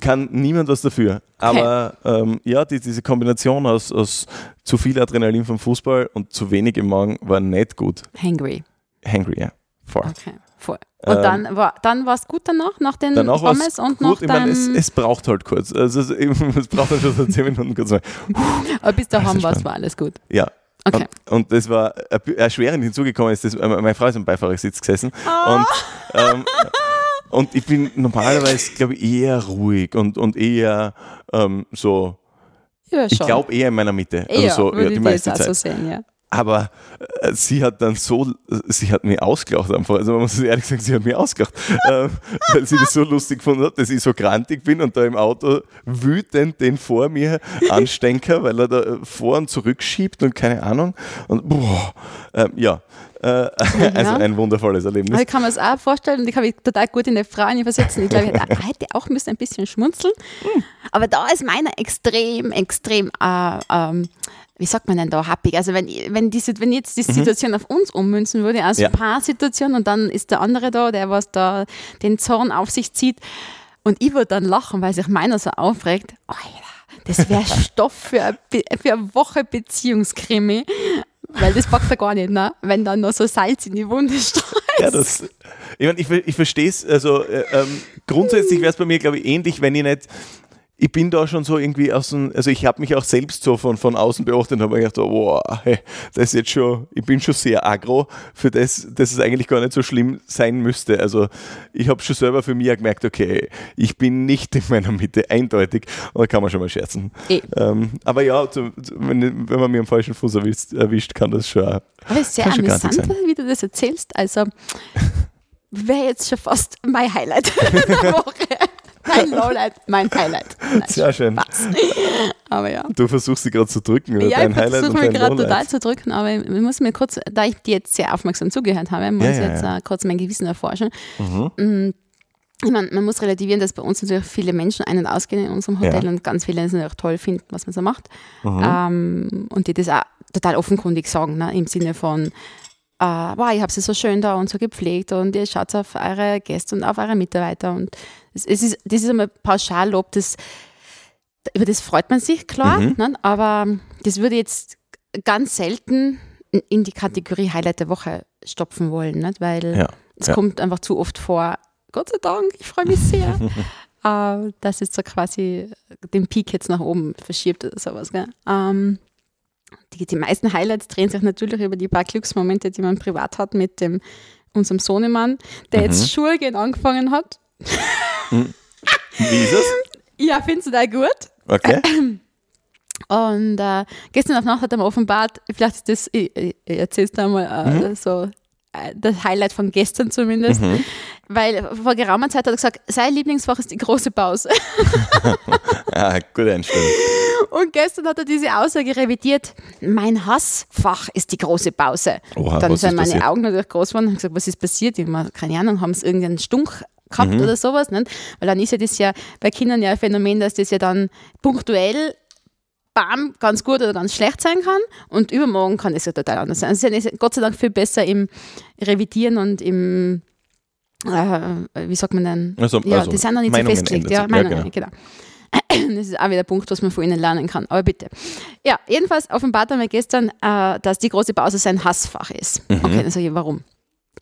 kann niemand was dafür. Aber ähm, ja, die, diese Kombination aus, aus zu viel Adrenalin vom Fußball und zu wenig im Magen war nicht gut. Hangry. Hangry, ja. Voll. Okay, voll. Und Ähm, dann war dann war es gut danach, nach den Danach Pommes und gut. nach Ich meine, es, es braucht halt kurz. Also es, es braucht dann schon so 10 Minuten kurz. aber bis daheim war es war alles gut. Ja. Okay. Und, und das war er- erschwerend hinzugekommen ist, dass äh, meine Frau ist am Beifahrersitz gesessen und, ähm, und ich bin normalerweise, glaube ich, eher ruhig und, und eher ähm, so, Ja, ich glaube eher in meiner Mitte. Eher, also so, ja, die meiste Zeit. so sehen, ja. Aber äh, sie hat dann so, sie hat mich ausgelacht einfach. Also man muss ehrlich sagen, sie hat mich ausgelacht, ähm, weil sie das so lustig gefunden hat, dass ich so grantig bin und da im Auto wütend den vor mir anstenker, weil er da äh, vor und zurück schiebt und keine Ahnung. Und boah, ähm, ja, äh, also ein wundervolles Erlebnis. Aber ich kann mir das auch vorstellen und ich kann mich total gut in die Frau versetzen. Ich glaube, ich hätte hätte auch müssen ein bisschen schmunzeln. Hm. Aber da ist meiner extrem, extrem äh, ähm, wie sagt man denn da, happig? Also wenn, wenn, diese, wenn jetzt die Situation auf uns ummünzen würde, also Ja. Paar-Situation und dann ist der andere da, der was da den Zorn auf sich zieht und ich würde dann lachen, weil sich meiner so aufregt. Alter, das wäre Stoff für eine, für eine Woche Beziehungskrimi. Weil das packt er gar nicht, ne? wenn dann noch so Salz in die Wunde streust. Ja, das, ich, mein, ich, ich verstehe es, also äh, ähm, grundsätzlich wäre es bei mir, glaube ich, ähnlich, wenn ich nicht, ich bin da schon so irgendwie aus dem, also ich habe mich auch selbst so von, von außen beobachtet und habe mir gedacht, wow, hey, das ist jetzt schon, ich bin schon sehr agro für das, dass es eigentlich gar nicht so schlimm sein müsste. Also ich habe schon selber für mich auch gemerkt, okay, ich bin nicht in meiner Mitte, eindeutig, und da kann man schon mal scherzen. Eh. Ähm, aber ja, wenn, wenn man mir am falschen Fuß erwischt, erwischt kann das schon. Aber es ist sehr amüsant, wie du das erzählst. Also wäre jetzt schon fast mein Highlight der Woche. Mein Lowlight, mein Highlight. Nein, Sehr schön. Spaß. Aber ja. Du versuchst sie gerade zu drücken. Oder Ja, dein ich versuche mich gerade total zu drücken, aber ich muss mir kurz, da ich dir jetzt sehr aufmerksam zugehört habe, muss Ja, ich ja, jetzt ja. Äh, kurz mein Gewissen erforschen. Mhm. Mm, Ich meine, man muss relativieren, dass bei uns natürlich viele Menschen ein- und ausgehen in unserem Hotel und ganz viele es natürlich toll finden, was man so macht. Mhm. Ähm, und die das auch total offenkundig sagen, ne? im Sinne von, äh, wow, ich habe sie so schön da und so gepflegt und ihr schaut auf eure Gäste und auf eure Mitarbeiter. Und es, es ist, das ist einmal Pauschallob, das, über das freut man sich, klar, Mhm. ne? aber das würde jetzt ganz selten in die Kategorie Highlight der Woche stopfen wollen, nicht? weil Ja, es ja. kommt einfach zu oft vor, Gott sei Dank, ich freue mich sehr, äh, dass es so quasi den Peak jetzt nach oben verschiebt oder sowas. Gell? Ähm, die, die meisten Highlights drehen sich natürlich über die paar Glücksmomente, die man privat hat mit dem, unserem Sohnemann, der Mhm. jetzt Schuhe gehen angefangen hat. Wie ist es? Ja, findest du da gut? Okay. Und äh, gestern auf Nacht hat er mir offenbart, vielleicht ist das, ich, ich, erzähl's da mal äh, so, äh, das Highlight von gestern zumindest, Mhm. weil vor geraumer Zeit hat er gesagt, sein Lieblingsfach ist die große Pause. Ah, gute Einstellung. Und gestern hat er diese Aussage revidiert, mein Hassfach ist die große Pause. Oha, Dann sind meine passiert? Augen natürlich groß geworden und gesagt, was ist passiert? Ich hab, keine Ahnung, haben sie irgendeinen Stunk gehabt Mhm. oder sowas? Nicht? Weil dann ist ja das ja bei Kindern ja ein Phänomen, dass das ja dann punktuell bam, ganz gut oder ganz schlecht sein kann und übermorgen kann es ja total anders sein. Also sie sind Gott sei Dank viel besser im Revidieren und im, äh, wie sagt man denn? Also, ja, also die sind noch nicht so Meinungen festgelegt. ändern Ja. Meinungen, genau. Das ist auch wieder ein Punkt, was man von ihnen lernen kann. Aber bitte. Ja, jedenfalls offenbart er mir gestern, äh, dass die große Pause sein Hassfach ist. Mhm. Okay, dann sage ich, warum?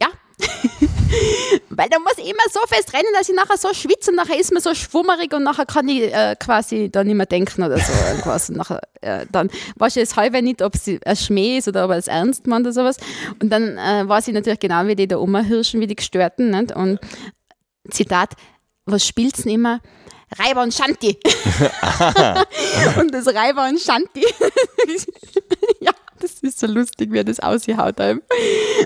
Ja. Weil da muss ich immer so fest rennen, dass ich nachher so schwitze und nachher ist mir so schwummerig und nachher kann ich äh, quasi da nicht mehr denken oder so. Und nachher, äh, dann weiß ich das halbe nicht, ob es ein Schmäh ist oder ob er es ernst meint oder sowas. Und dann äh, weiß ich natürlich genau, wie die da rumhirschen, wie die Gestörten. Nicht? Und Zitat, was spielt's denn immer? Reiber und Shanti. und das Reiber und Shanti. Das ist so lustig, wie er das ausgehaut hat.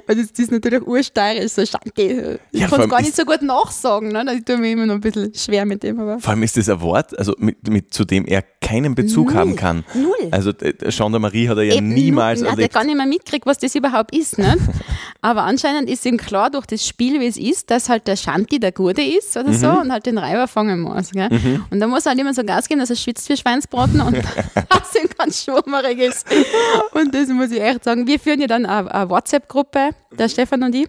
Weil das, das ist natürlich ursteirisch, so Shanti. Ich Ja, kann es gar nicht so gut nachsagen. Ne? Ich tue mir immer noch ein bisschen schwer mit dem. Aber Vor allem ist das ein Wort, also mit, mit, zu dem er keinen Bezug Null. haben kann. Null. Also äh, Gendarmerie hat er ja Eben niemals. Er hat ja erlebt. gar nicht mehr mitgekriegt, was das überhaupt ist. Nicht? Aber anscheinend ist ihm klar durch das Spiel, wie es ist, dass halt der Shanti der Gute ist oder so Mhm. und halt den Reiber fangen muss. Gell? Und da muss er halt immer so Gas geben, dass er schwitzt wie Schweinsbraten und dass ihm ganz schwummerig ist. Und das muss ich echt sagen. Wir führen ja dann eine, eine WhatsApp-Gruppe, der Stefan und ich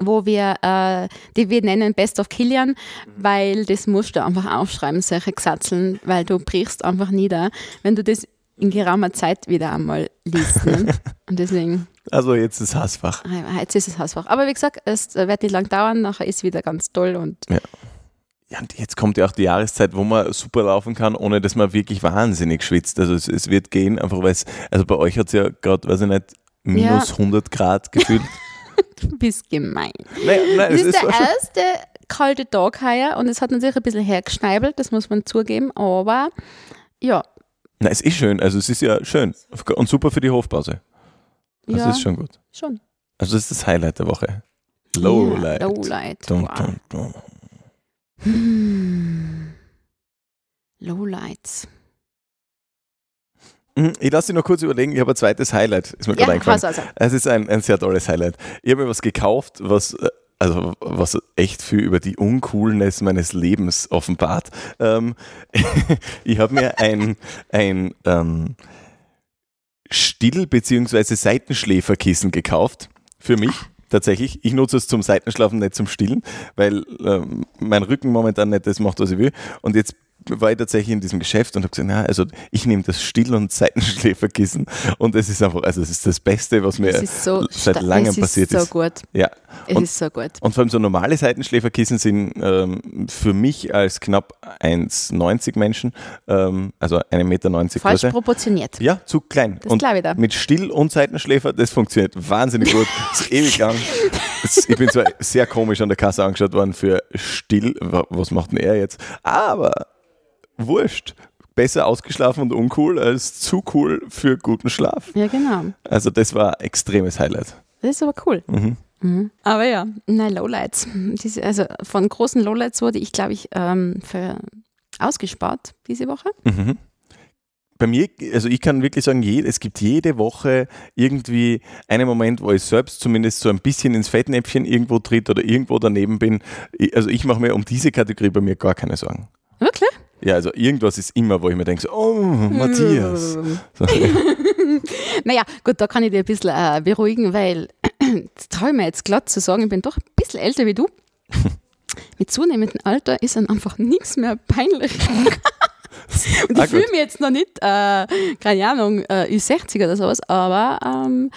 wo wir, äh, die wir nennen Best of Kilian, weil das musst du einfach aufschreiben, solche Gesatzeln, weil du brichst einfach nieder, wenn du das in geraumer Zeit wieder einmal liest. Ne? Und deswegen, Also jetzt das Hassfach. jetzt ist es Hausfach. Aber wie gesagt, es wird nicht lang dauern, nachher ist es wieder ganz toll und Ja, und jetzt kommt ja auch die Jahreszeit, wo man super laufen kann, ohne dass man wirklich wahnsinnig schwitzt. Also es, es wird gehen, einfach weil es, also bei euch hat es ja gerade, weiß ich nicht, minus 100 Grad gefühlt. du bist gemein. nein, nein, Das es ist ist der erste kalte Tag heuer und es hat natürlich ein bisschen hergeschneibelt, das muss man zugeben, aber ja, nein, es ist schön, also es ist ja schön und super für die Hofpause. Das ja ist schon gut. schon. Also das ist das Highlight der Woche. Lowlight. Ja, Lowlight. Dum, wow. dum, dum. Hm. Lowlights. Mhm, Ich lasse dich noch kurz überlegen, ich habe ein zweites Highlight, ist mir gerade Ja, eingefallen. also, also. Es ist ein, ein sehr tolles Highlight. Ich habe mir was gekauft, was, äh, also, was echt viel über die Uncoolness meines Lebens offenbart. Ähm, ich habe mir ein, ein ähm, Still- bzw. Seitenschläferkissen gekauft. Für mich. Tatsächlich. Ich nutze es zum Seitenschlafen, nicht zum Stillen, weil ähm, mein Rücken momentan nicht das macht, was ich will. Und jetzt war ich tatsächlich in diesem Geschäft und habe gesagt, na, also ich nehme das Still- und Seitenschläferkissen und es ist einfach, also es ist das Beste, was mir Es so seit langem es passiert ist. ist. so gut. Ja. Es Und, ist so gut. und vor allem so normale Seitenschläferkissen sind ähm, für mich als knapp 1,90 Menschen, ähm, also 1,90 Meter Falsch Größe, proportioniert. ja, zu klein. Das und ich da. mit Still- und Seitenschläfer, das funktioniert wahnsinnig gut. Ist ewig lang. Ich bin zwar sehr komisch an der Kasse angeschaut worden für Still. Wa- Was macht denn er jetzt? Aber wurscht. Besser ausgeschlafen und uncool als zu cool für guten Schlaf. Ja, genau. Also das war ein extremes Highlight. Das ist aber cool. Mhm. Mhm. Aber ja, nein, Lowlights. Diese, also von großen Lowlights wurde ich, glaube ich, ähm, für ausgespart diese Woche. Mhm. Bei mir, also ich kann wirklich sagen, je, es gibt jede Woche irgendwie einen Moment, wo ich selbst zumindest so ein bisschen ins Fettnäpfchen irgendwo tritt oder irgendwo daneben bin. Also ich mache mir um diese Kategorie bei mir gar keine Sorgen. Wirklich? Ja, also irgendwas ist immer, wo ich mir denke, so, oh, Matthias. Ähm, So, Naja, gut, da kann ich dir ein bisschen äh, beruhigen, weil das traue ich mir jetzt glatt zu sagen, ich bin doch ein bisschen älter wie du. Mit zunehmendem Alter ist dann einfach nichts mehr peinlich. Und Ah, ich fühle gut. mich jetzt noch nicht, äh, keine Ahnung, äh, Ü60 oder sowas, aber ähm,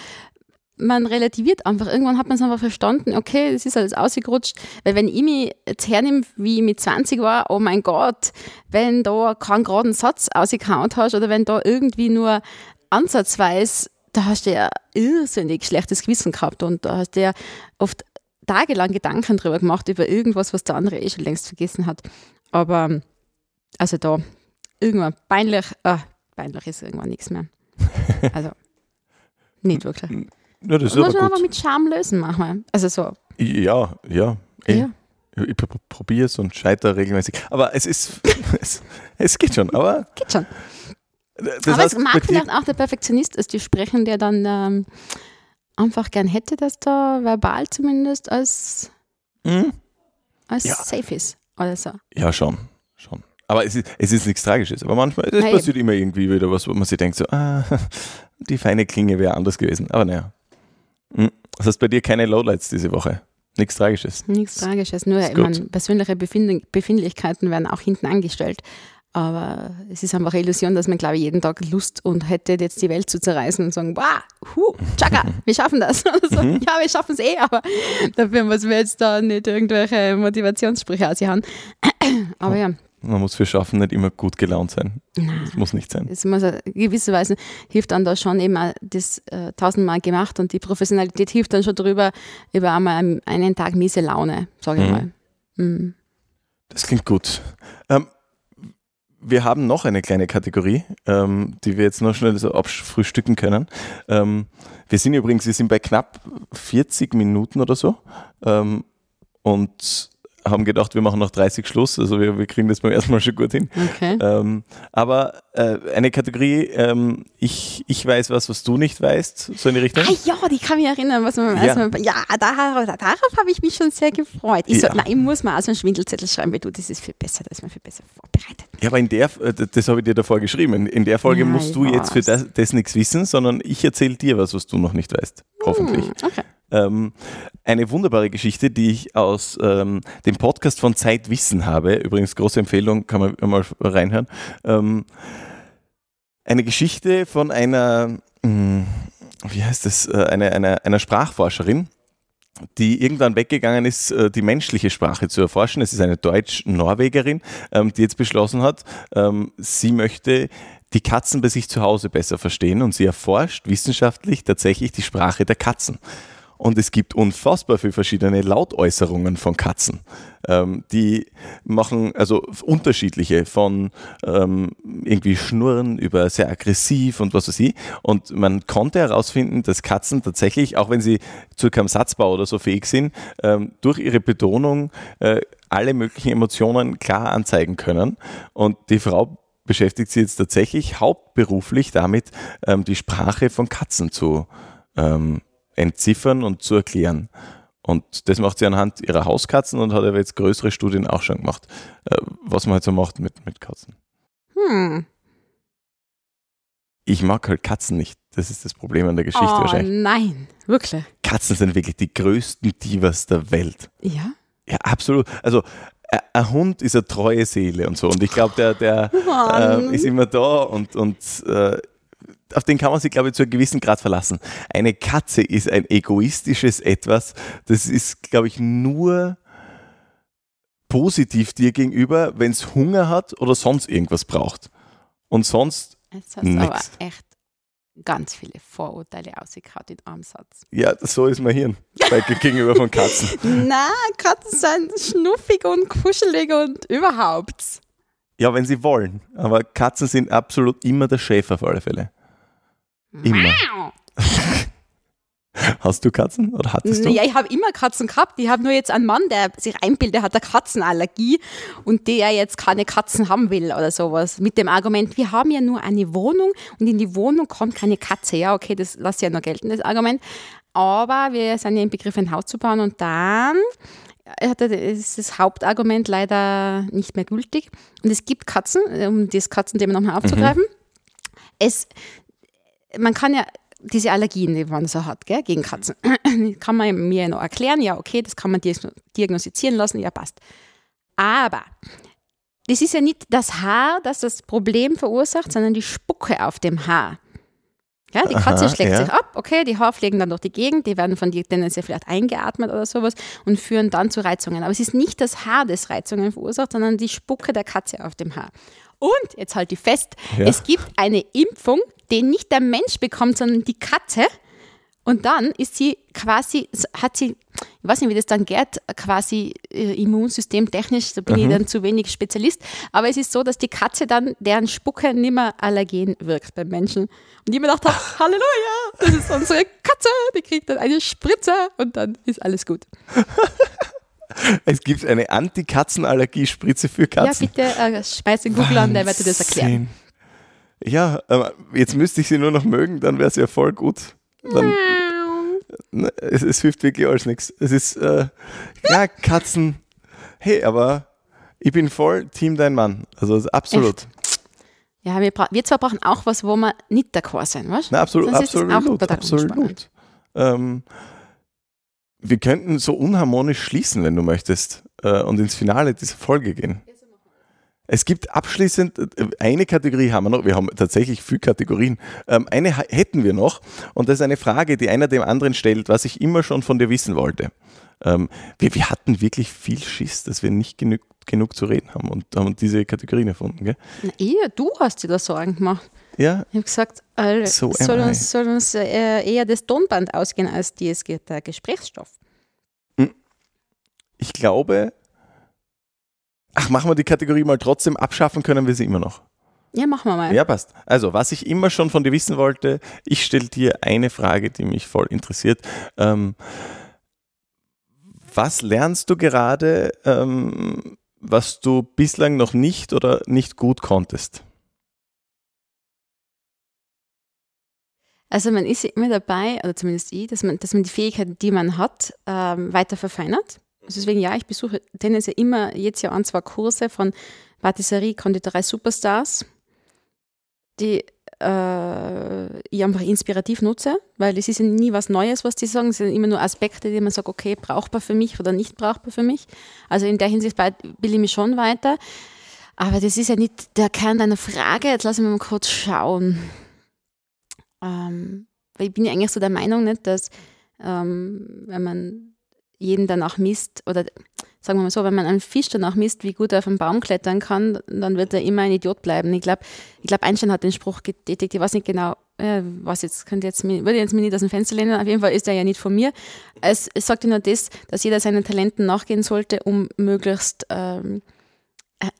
man relativiert einfach. Irgendwann hat man es einfach verstanden, okay, das ist alles ausgerutscht. Weil wenn ich mich jetzt hernehme, wie ich mit 20 war, oh mein Gott, wenn da keinen geraden Satz ausgehauen hast oder wenn da irgendwie nur ansatzweise, da hast du ja irrsinnig schlechtes Gewissen gehabt und da hast du ja oft tagelang Gedanken drüber gemacht, über irgendwas, was der andere eh schon längst vergessen hat. Aber also da irgendwann peinlich, ah, peinlich ist irgendwann nichts mehr. Also nicht wirklich. Ja, das ist Muss man aber aber gut. mit Charme lösen manchmal. Also so, Ja, ja. eh. ja. Ich probiere es und scheitere regelmäßig. Aber es ist, es, es geht schon. Aber geht schon. das aber heißt, es mag vielleicht auch der Perfektionist ist, die sprechen, der dann ähm, einfach gern hätte, dass da verbal zumindest als, Hm? als Ja. safe ist. Oder so. Ja, schon. schon. Aber es ist, es ist nichts Tragisches. Aber manchmal, es Na passiert immer irgendwie wieder was, wo man sich denkt, so, ah, die feine Klinge wäre anders gewesen. Aber naja. Hm. Das heißt bei dir keine Lowlights diese Woche. Nichts Tragisches. Nichts Tragisches, nur meine, persönliche Befind Befindlichkeiten werden auch hinten angestellt. Aber es ist einfach eine Illusion, dass man, glaube ich, jeden Tag Lust und hätte, jetzt die Welt zu zerreißen und sagen, wow, hu, tschakka, wir schaffen das. So, Mhm. Ja, wir schaffen es eh, aber dafür müssen wir jetzt da nicht irgendwelche Motivationssprüche aushauen. Aber ja, Man muss für Schaffen nicht immer gut gelaunt sein. Das muss nicht sein. es muss in gewisser Weise hilft dann da schon eben das äh, tausendmal gemacht und die Professionalität hilft dann schon drüber, über einmal einen, einen Tag miese Laune, sage ich Mhm. mal. Mhm. Das klingt gut. Ähm, wir haben noch eine kleine Kategorie, ähm, die wir jetzt noch schnell so abfrühstücken können. Ähm, wir sind übrigens, wir sind bei knapp 40 Minuten oder so ähm, und haben gedacht, wir machen noch 30 Schluss. Also wir, wir kriegen das beim ersten Mal schon gut hin. Okay. Ähm, aber äh, eine Kategorie, ähm, ich, ich weiß was, was du nicht weißt, so in die Richtung. Ah ja, die kann mich erinnern, was man beim Ja. ersten Mal. Ja, darauf, darauf habe ich mich schon sehr gefreut. Ich, so, Ja. nein, ich muss mal auch so einen Schwindelzettel schreiben wie du, das ist viel besser, da ist man viel besser vorbereitet. Ja, aber in der, äh, das habe ich dir davor geschrieben. In- der Folge Ja, musst du jetzt für das, das nichts wissen, sondern ich erzähle dir was, was du noch nicht weißt. Hoffentlich. Hm, okay. Ähm, eine wunderbare Geschichte, die ich aus ähm, dem Podcast von Zeit Wissen habe. Übrigens, große Empfehlung, kann man mal reinhören. Ähm, eine Geschichte von einer, mh, wie heißt das, äh, eine, eine, einer Sprachforscherin, die irgendwann weggegangen ist, äh, die menschliche Sprache zu erforschen. Es ist eine Deutsch-Norwegerin, ähm, die jetzt beschlossen hat, ähm, sie möchte die Katzen bei sich zu Hause besser verstehen und sie erforscht wissenschaftlich tatsächlich die Sprache der Katzen. Und es gibt unfassbar viele verschiedene Lautäußerungen von Katzen. Ähm, die machen also unterschiedliche von ähm, irgendwie Schnurren über sehr aggressiv und was weiß ich. Und man konnte herausfinden, dass Katzen tatsächlich, auch wenn sie zu keinem Satzbau oder so fähig sind, ähm, durch ihre Betonung äh, alle möglichen Emotionen klar anzeigen können. Und die Frau beschäftigt sich jetzt tatsächlich hauptberuflich damit, ähm, die Sprache von Katzen zu ähm, entziffern und zu erklären. Und das macht sie anhand ihrer Hauskatzen und hat aber jetzt größere Studien auch schon gemacht, äh, was man halt so macht mit, mit Katzen. Hm. Ich mag halt Katzen nicht. Das ist das Problem an der Geschichte oh, wahrscheinlich. nein, wirklich. Katzen sind wirklich die größten Divas der Welt. Ja. Ja, absolut. Also ä- ein Hund ist eine treue Seele und so. Und ich glaube, der, der äh, ist immer da und, und äh, auf den kann man sich, glaube ich, zu einem gewissen Grad verlassen. Eine Katze ist ein egoistisches Etwas. Das ist, glaube ich, nur positiv dir gegenüber, wenn es Hunger hat oder sonst irgendwas braucht. Und sonst, hast du aber echt ganz viele Vorurteile ausgekaut in einem Satz. ja, so ist mein Hirn gegenüber von Katzen. Na, Katzen sind schnuffig und kuschelig und überhaupt. Ja, wenn sie wollen. Aber Katzen sind absolut immer der Chef auf alle Fälle. Immer. Hast du Katzen oder hattest du? Ja, ich habe immer Katzen gehabt. Ich habe nur jetzt einen Mann, der sich einbildet, der hat eine Katzenallergie und der jetzt keine Katzen haben will oder sowas. Mit dem Argument, wir haben ja nur eine Wohnung und in die Wohnung kommt keine Katze. Ja, okay, das lasse ich ja noch gelten, das Argument. Aber wir sind ja im Begriff, ein Haus zu bauen und dann er- ist das Hauptargument leider nicht mehr gültig. Und es gibt Katzen, um das Katzenthema nochmal aufzugreifen. Es, man kann ja diese Allergien, die man so hat, gell, gegen Katzen, kann man mir noch erklären, ja, okay, das kann man diagno- diagnostizieren lassen, ja, passt. Aber das ist ja nicht das Haar, das das Problem verursacht, sondern die Spucke auf dem Haar. Ja, die Katze Aha, schlägt ja. sich ab, okay, die Haare fliegen dann durch die Gegend, die werden von dir tendenziell vielleicht eingeatmet oder sowas und führen dann zu Reizungen. Aber es ist nicht das Haar, das Reizungen verursacht, sondern die Spucke der Katze auf dem Haar. Und, jetzt halt die fest, Ja. es gibt eine Impfung, die nicht der Mensch bekommt, sondern die Katze. Und dann ist sie quasi, hat sie, ich weiß nicht, wie das dann geht, quasi äh, Immunsystem technisch, da bin ich dann zu wenig Spezialist, aber es ist so, dass die Katze dann, deren Spucke nimmer allergen wirkt beim Menschen. Und ich mir gedacht habe, Halleluja, das ist unsere Katze, die kriegt dann eine Spritze und dann ist alles gut. Es gibt eine Anti-Katzen-Allergie-Spritze für Katzen. Ja, bitte äh, schmeiß den Google an, der wird dir das erklären. Wahnsinn. Ja, jetzt müsste ich sie nur noch mögen, dann wäre es ja voll gut. Dann, ne, es, es hilft wirklich alles nichts. Es ist, äh, ja, Katzen. Hey, aber ich bin voll Team Dein Mann. Also absolut. Ja, wir, wir zwar brauchen auch was, wo wir nicht d'accord sind, weißt du? Absolut, absolut, absolut. unspannend. Ähm, wir könnten so unharmonisch schließen, wenn du möchtest, äh, und ins Finale dieser Folge gehen. Es gibt abschließend äh, eine Kategorie haben wir noch. Wir haben tatsächlich viele Kategorien. Ähm, eine hätten wir noch und das ist eine Frage, die einer dem anderen stellt, was ich immer schon von dir wissen wollte. Ähm, wir, wir hatten wirklich viel Schiss, dass wir nicht genug, genug zu reden haben und haben diese Kategorien erfunden. Gell? Na, eher du hast dir da Sorgen gemacht. Ja, Ich habe gesagt, äh, So soll, uns, soll uns äh, eher das Tonband ausgehen als die, es geht, der Gesprächsstoff. ich glaube. Ach, machen wir die Kategorie mal trotzdem. Abschaffen können wir sie immer noch. Ja, machen wir mal. Ja, passt. Also, was ich immer schon von dir wissen wollte, ich stelle dir eine Frage, die mich voll interessiert. Ähm, was lernst du gerade, ähm, was du bislang noch nicht oder nicht gut konntest? Also man ist ja immer dabei, oder zumindest ich, dass man, dass man die Fähigkeiten, die man hat, ähm, weiter verfeinert. Also deswegen, ja, ich besuche tendenziell immer jetzt ja an zwei Kurse von Patisserie, Konditorei Superstars, die äh, ich einfach inspirativ nutze, weil es ist ja nie was Neues, was die sagen, es sind immer nur Aspekte, die man sagt, okay, brauchbar für mich oder nicht brauchbar für mich. Also in der Hinsicht bilde ich mich schon weiter. Aber das ist ja nicht der Kern deiner Frage. Jetzt lassen wir mal kurz schauen. Ähm, weil ich bin ja eigentlich so der Meinung, nicht, dass ähm, wenn man jeden danach misst, oder sagen wir mal so, wenn man einen Fisch danach misst, wie gut er auf einen Baum klettern kann, dann wird er immer ein Idiot bleiben. Ich glaube, ich glaub, Einstein hat den Spruch getätigt, ich weiß nicht genau, äh, was jetzt, könnte jetzt, würde jetzt mir nicht aus dem Fenster lehnen, auf jeden Fall ist er ja nicht von mir. Es, es sagt ja nur das, dass jeder seinen Talenten nachgehen sollte, um möglichst ähm,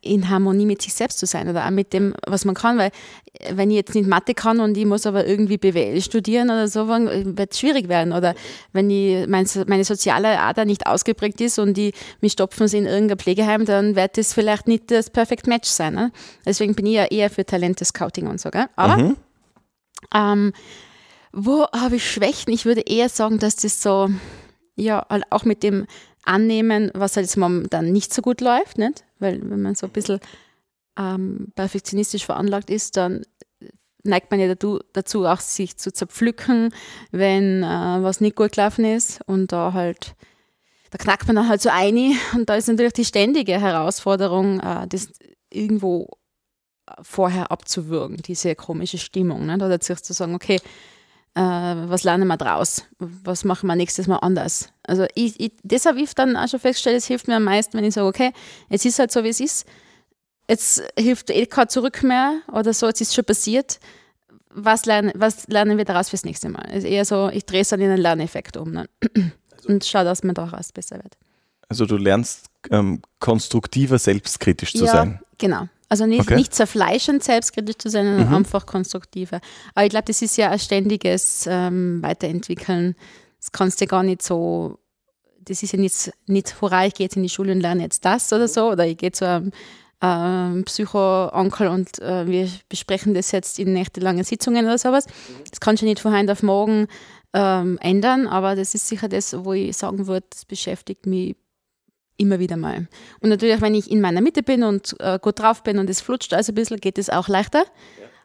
in Harmonie mit sich selbst zu sein oder auch mit dem, was man kann, weil äh, wenn ich jetzt nicht Mathe kann und ich muss aber irgendwie BWL studieren oder so, dann wird es schwierig werden. Oder wenn ich mein, meine soziale Ader nicht ausgeprägt ist und die mich stopfen sie in irgendein Pflegeheim, dann wird das vielleicht nicht das Perfect Match sein. Ne? Deswegen bin ich ja eher für Talente-Scouting und so. Gell? Aber Mhm. ähm, wo habe ich Schwächen? Ich würde eher sagen, dass das so, ja, auch mit dem Annehmen, was halt jetzt momentan nicht so gut läuft, nicht? Weil wenn man so ein bisschen ähm, perfektionistisch veranlagt ist, dann neigt man ja dazu, dazu auch sich zu zerpflücken, wenn äh, was nicht gut gelaufen ist und da halt da knackt man dann halt so ein und da ist natürlich die ständige Herausforderung, äh, das irgendwo vorher abzuwürgen, diese komische Stimmung. Ne? Dazu zu sagen, okay, äh, was lernen wir draus? Was machen wir nächstes Mal anders? Also ich, ich, das habe ich dann auch schon festgestellt, es hilft mir am meisten, wenn ich sage, okay, jetzt ist halt so, wie es ist. Jetzt hilft eh kein Zurück mehr oder so, jetzt ist schon passiert. Was lernen, was lernen wir daraus fürs nächste Mal? Also eher so, ich drehe es dann in einen Lerneffekt um ne? und schaue, dass man daraus besser wird. Also du lernst ähm, konstruktiver selbstkritisch zu ja, sein. Genau. Also nicht, Okay. nicht zerfleischend selbstkritisch zu sein, sondern Mhm. einfach konstruktiver. Aber ich glaube, das ist ja ein ständiges ähm, Weiterentwickeln. Das kannst du gar nicht so, das ist ja nicht, nicht hurra, ich gehe jetzt in die Schule und lerne jetzt das oder so, oder ich gehe zu einem ähm, Psycho-Onkel und äh, wir besprechen das jetzt in nächtelangen Sitzungen oder sowas. Das kannst du nicht von heute auf morgen ähm, ändern, aber das ist sicher das, wo ich sagen würde, das beschäftigt mich immer wieder mal. Und natürlich, wenn ich in meiner Mitte bin und äh, gut drauf bin und es flutscht also ein bisschen, geht es auch leichter.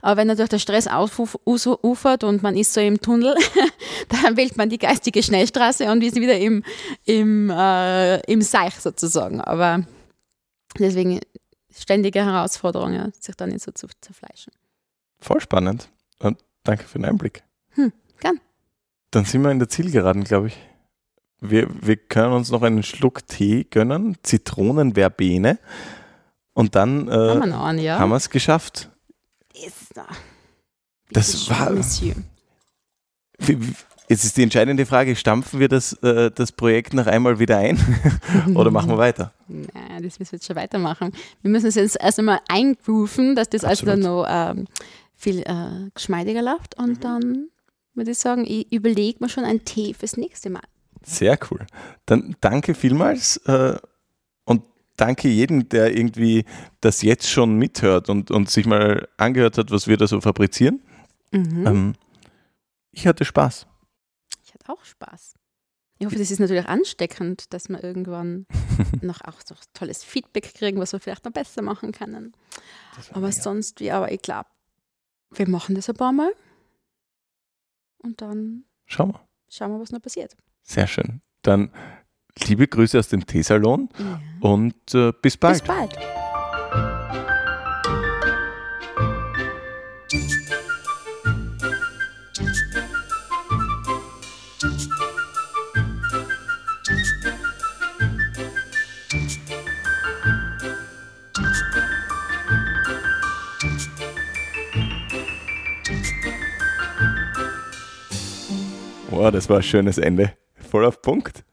Aber wenn natürlich der Stress aufufert und man ist so im Tunnel, dann wählt man die geistige Schnellstraße und ist wieder im, im, äh, im Seich sozusagen. Aber deswegen ständige Herausforderung, ja, sich da nicht so zu zerfleischen. Voll spannend. Und danke für den Einblick. Hm, gern. Dann sind wir in der Zielgeraden, glaube ich. Wir, wir können uns noch einen Schluck Tee gönnen, Zitronenverbene. Und dann Haben wir äh, ja? haben wir es geschafft. Ist da. Das war- Jetzt ist die entscheidende Frage, stampfen wir das, äh, das Projekt noch einmal wieder ein oder machen wir weiter? Nein, das müssen wir jetzt schon weitermachen. Wir müssen es jetzt erst einmal eingrooven, dass das also dann noch ähm, viel äh, geschmeidiger läuft. Und dann würde ich sagen, ich überlege mir schon einen Tee fürs nächste Mal. Sehr cool. Dann danke vielmals äh, und danke jedem, der irgendwie das jetzt schon mithört und, und sich mal angehört hat, was wir da so fabrizieren. Mhm. Ähm, ich hatte Spaß. Ich hatte auch Spaß. Ich hoffe, das ist natürlich ansteckend, dass wir irgendwann noch auch so tolles Feedback kriegen, was wir vielleicht noch besser machen können. Aber sonst, wie, aber ich glaube, wir machen das ein paar Mal. Und dann Schauen wir. schauen wir, was noch passiert. Sehr schön. Dann liebe Grüße aus dem Teesalon Ja. und äh, bis bald. Bis bald. Wow, das war ein schönes Ende. Voll auf Punkt.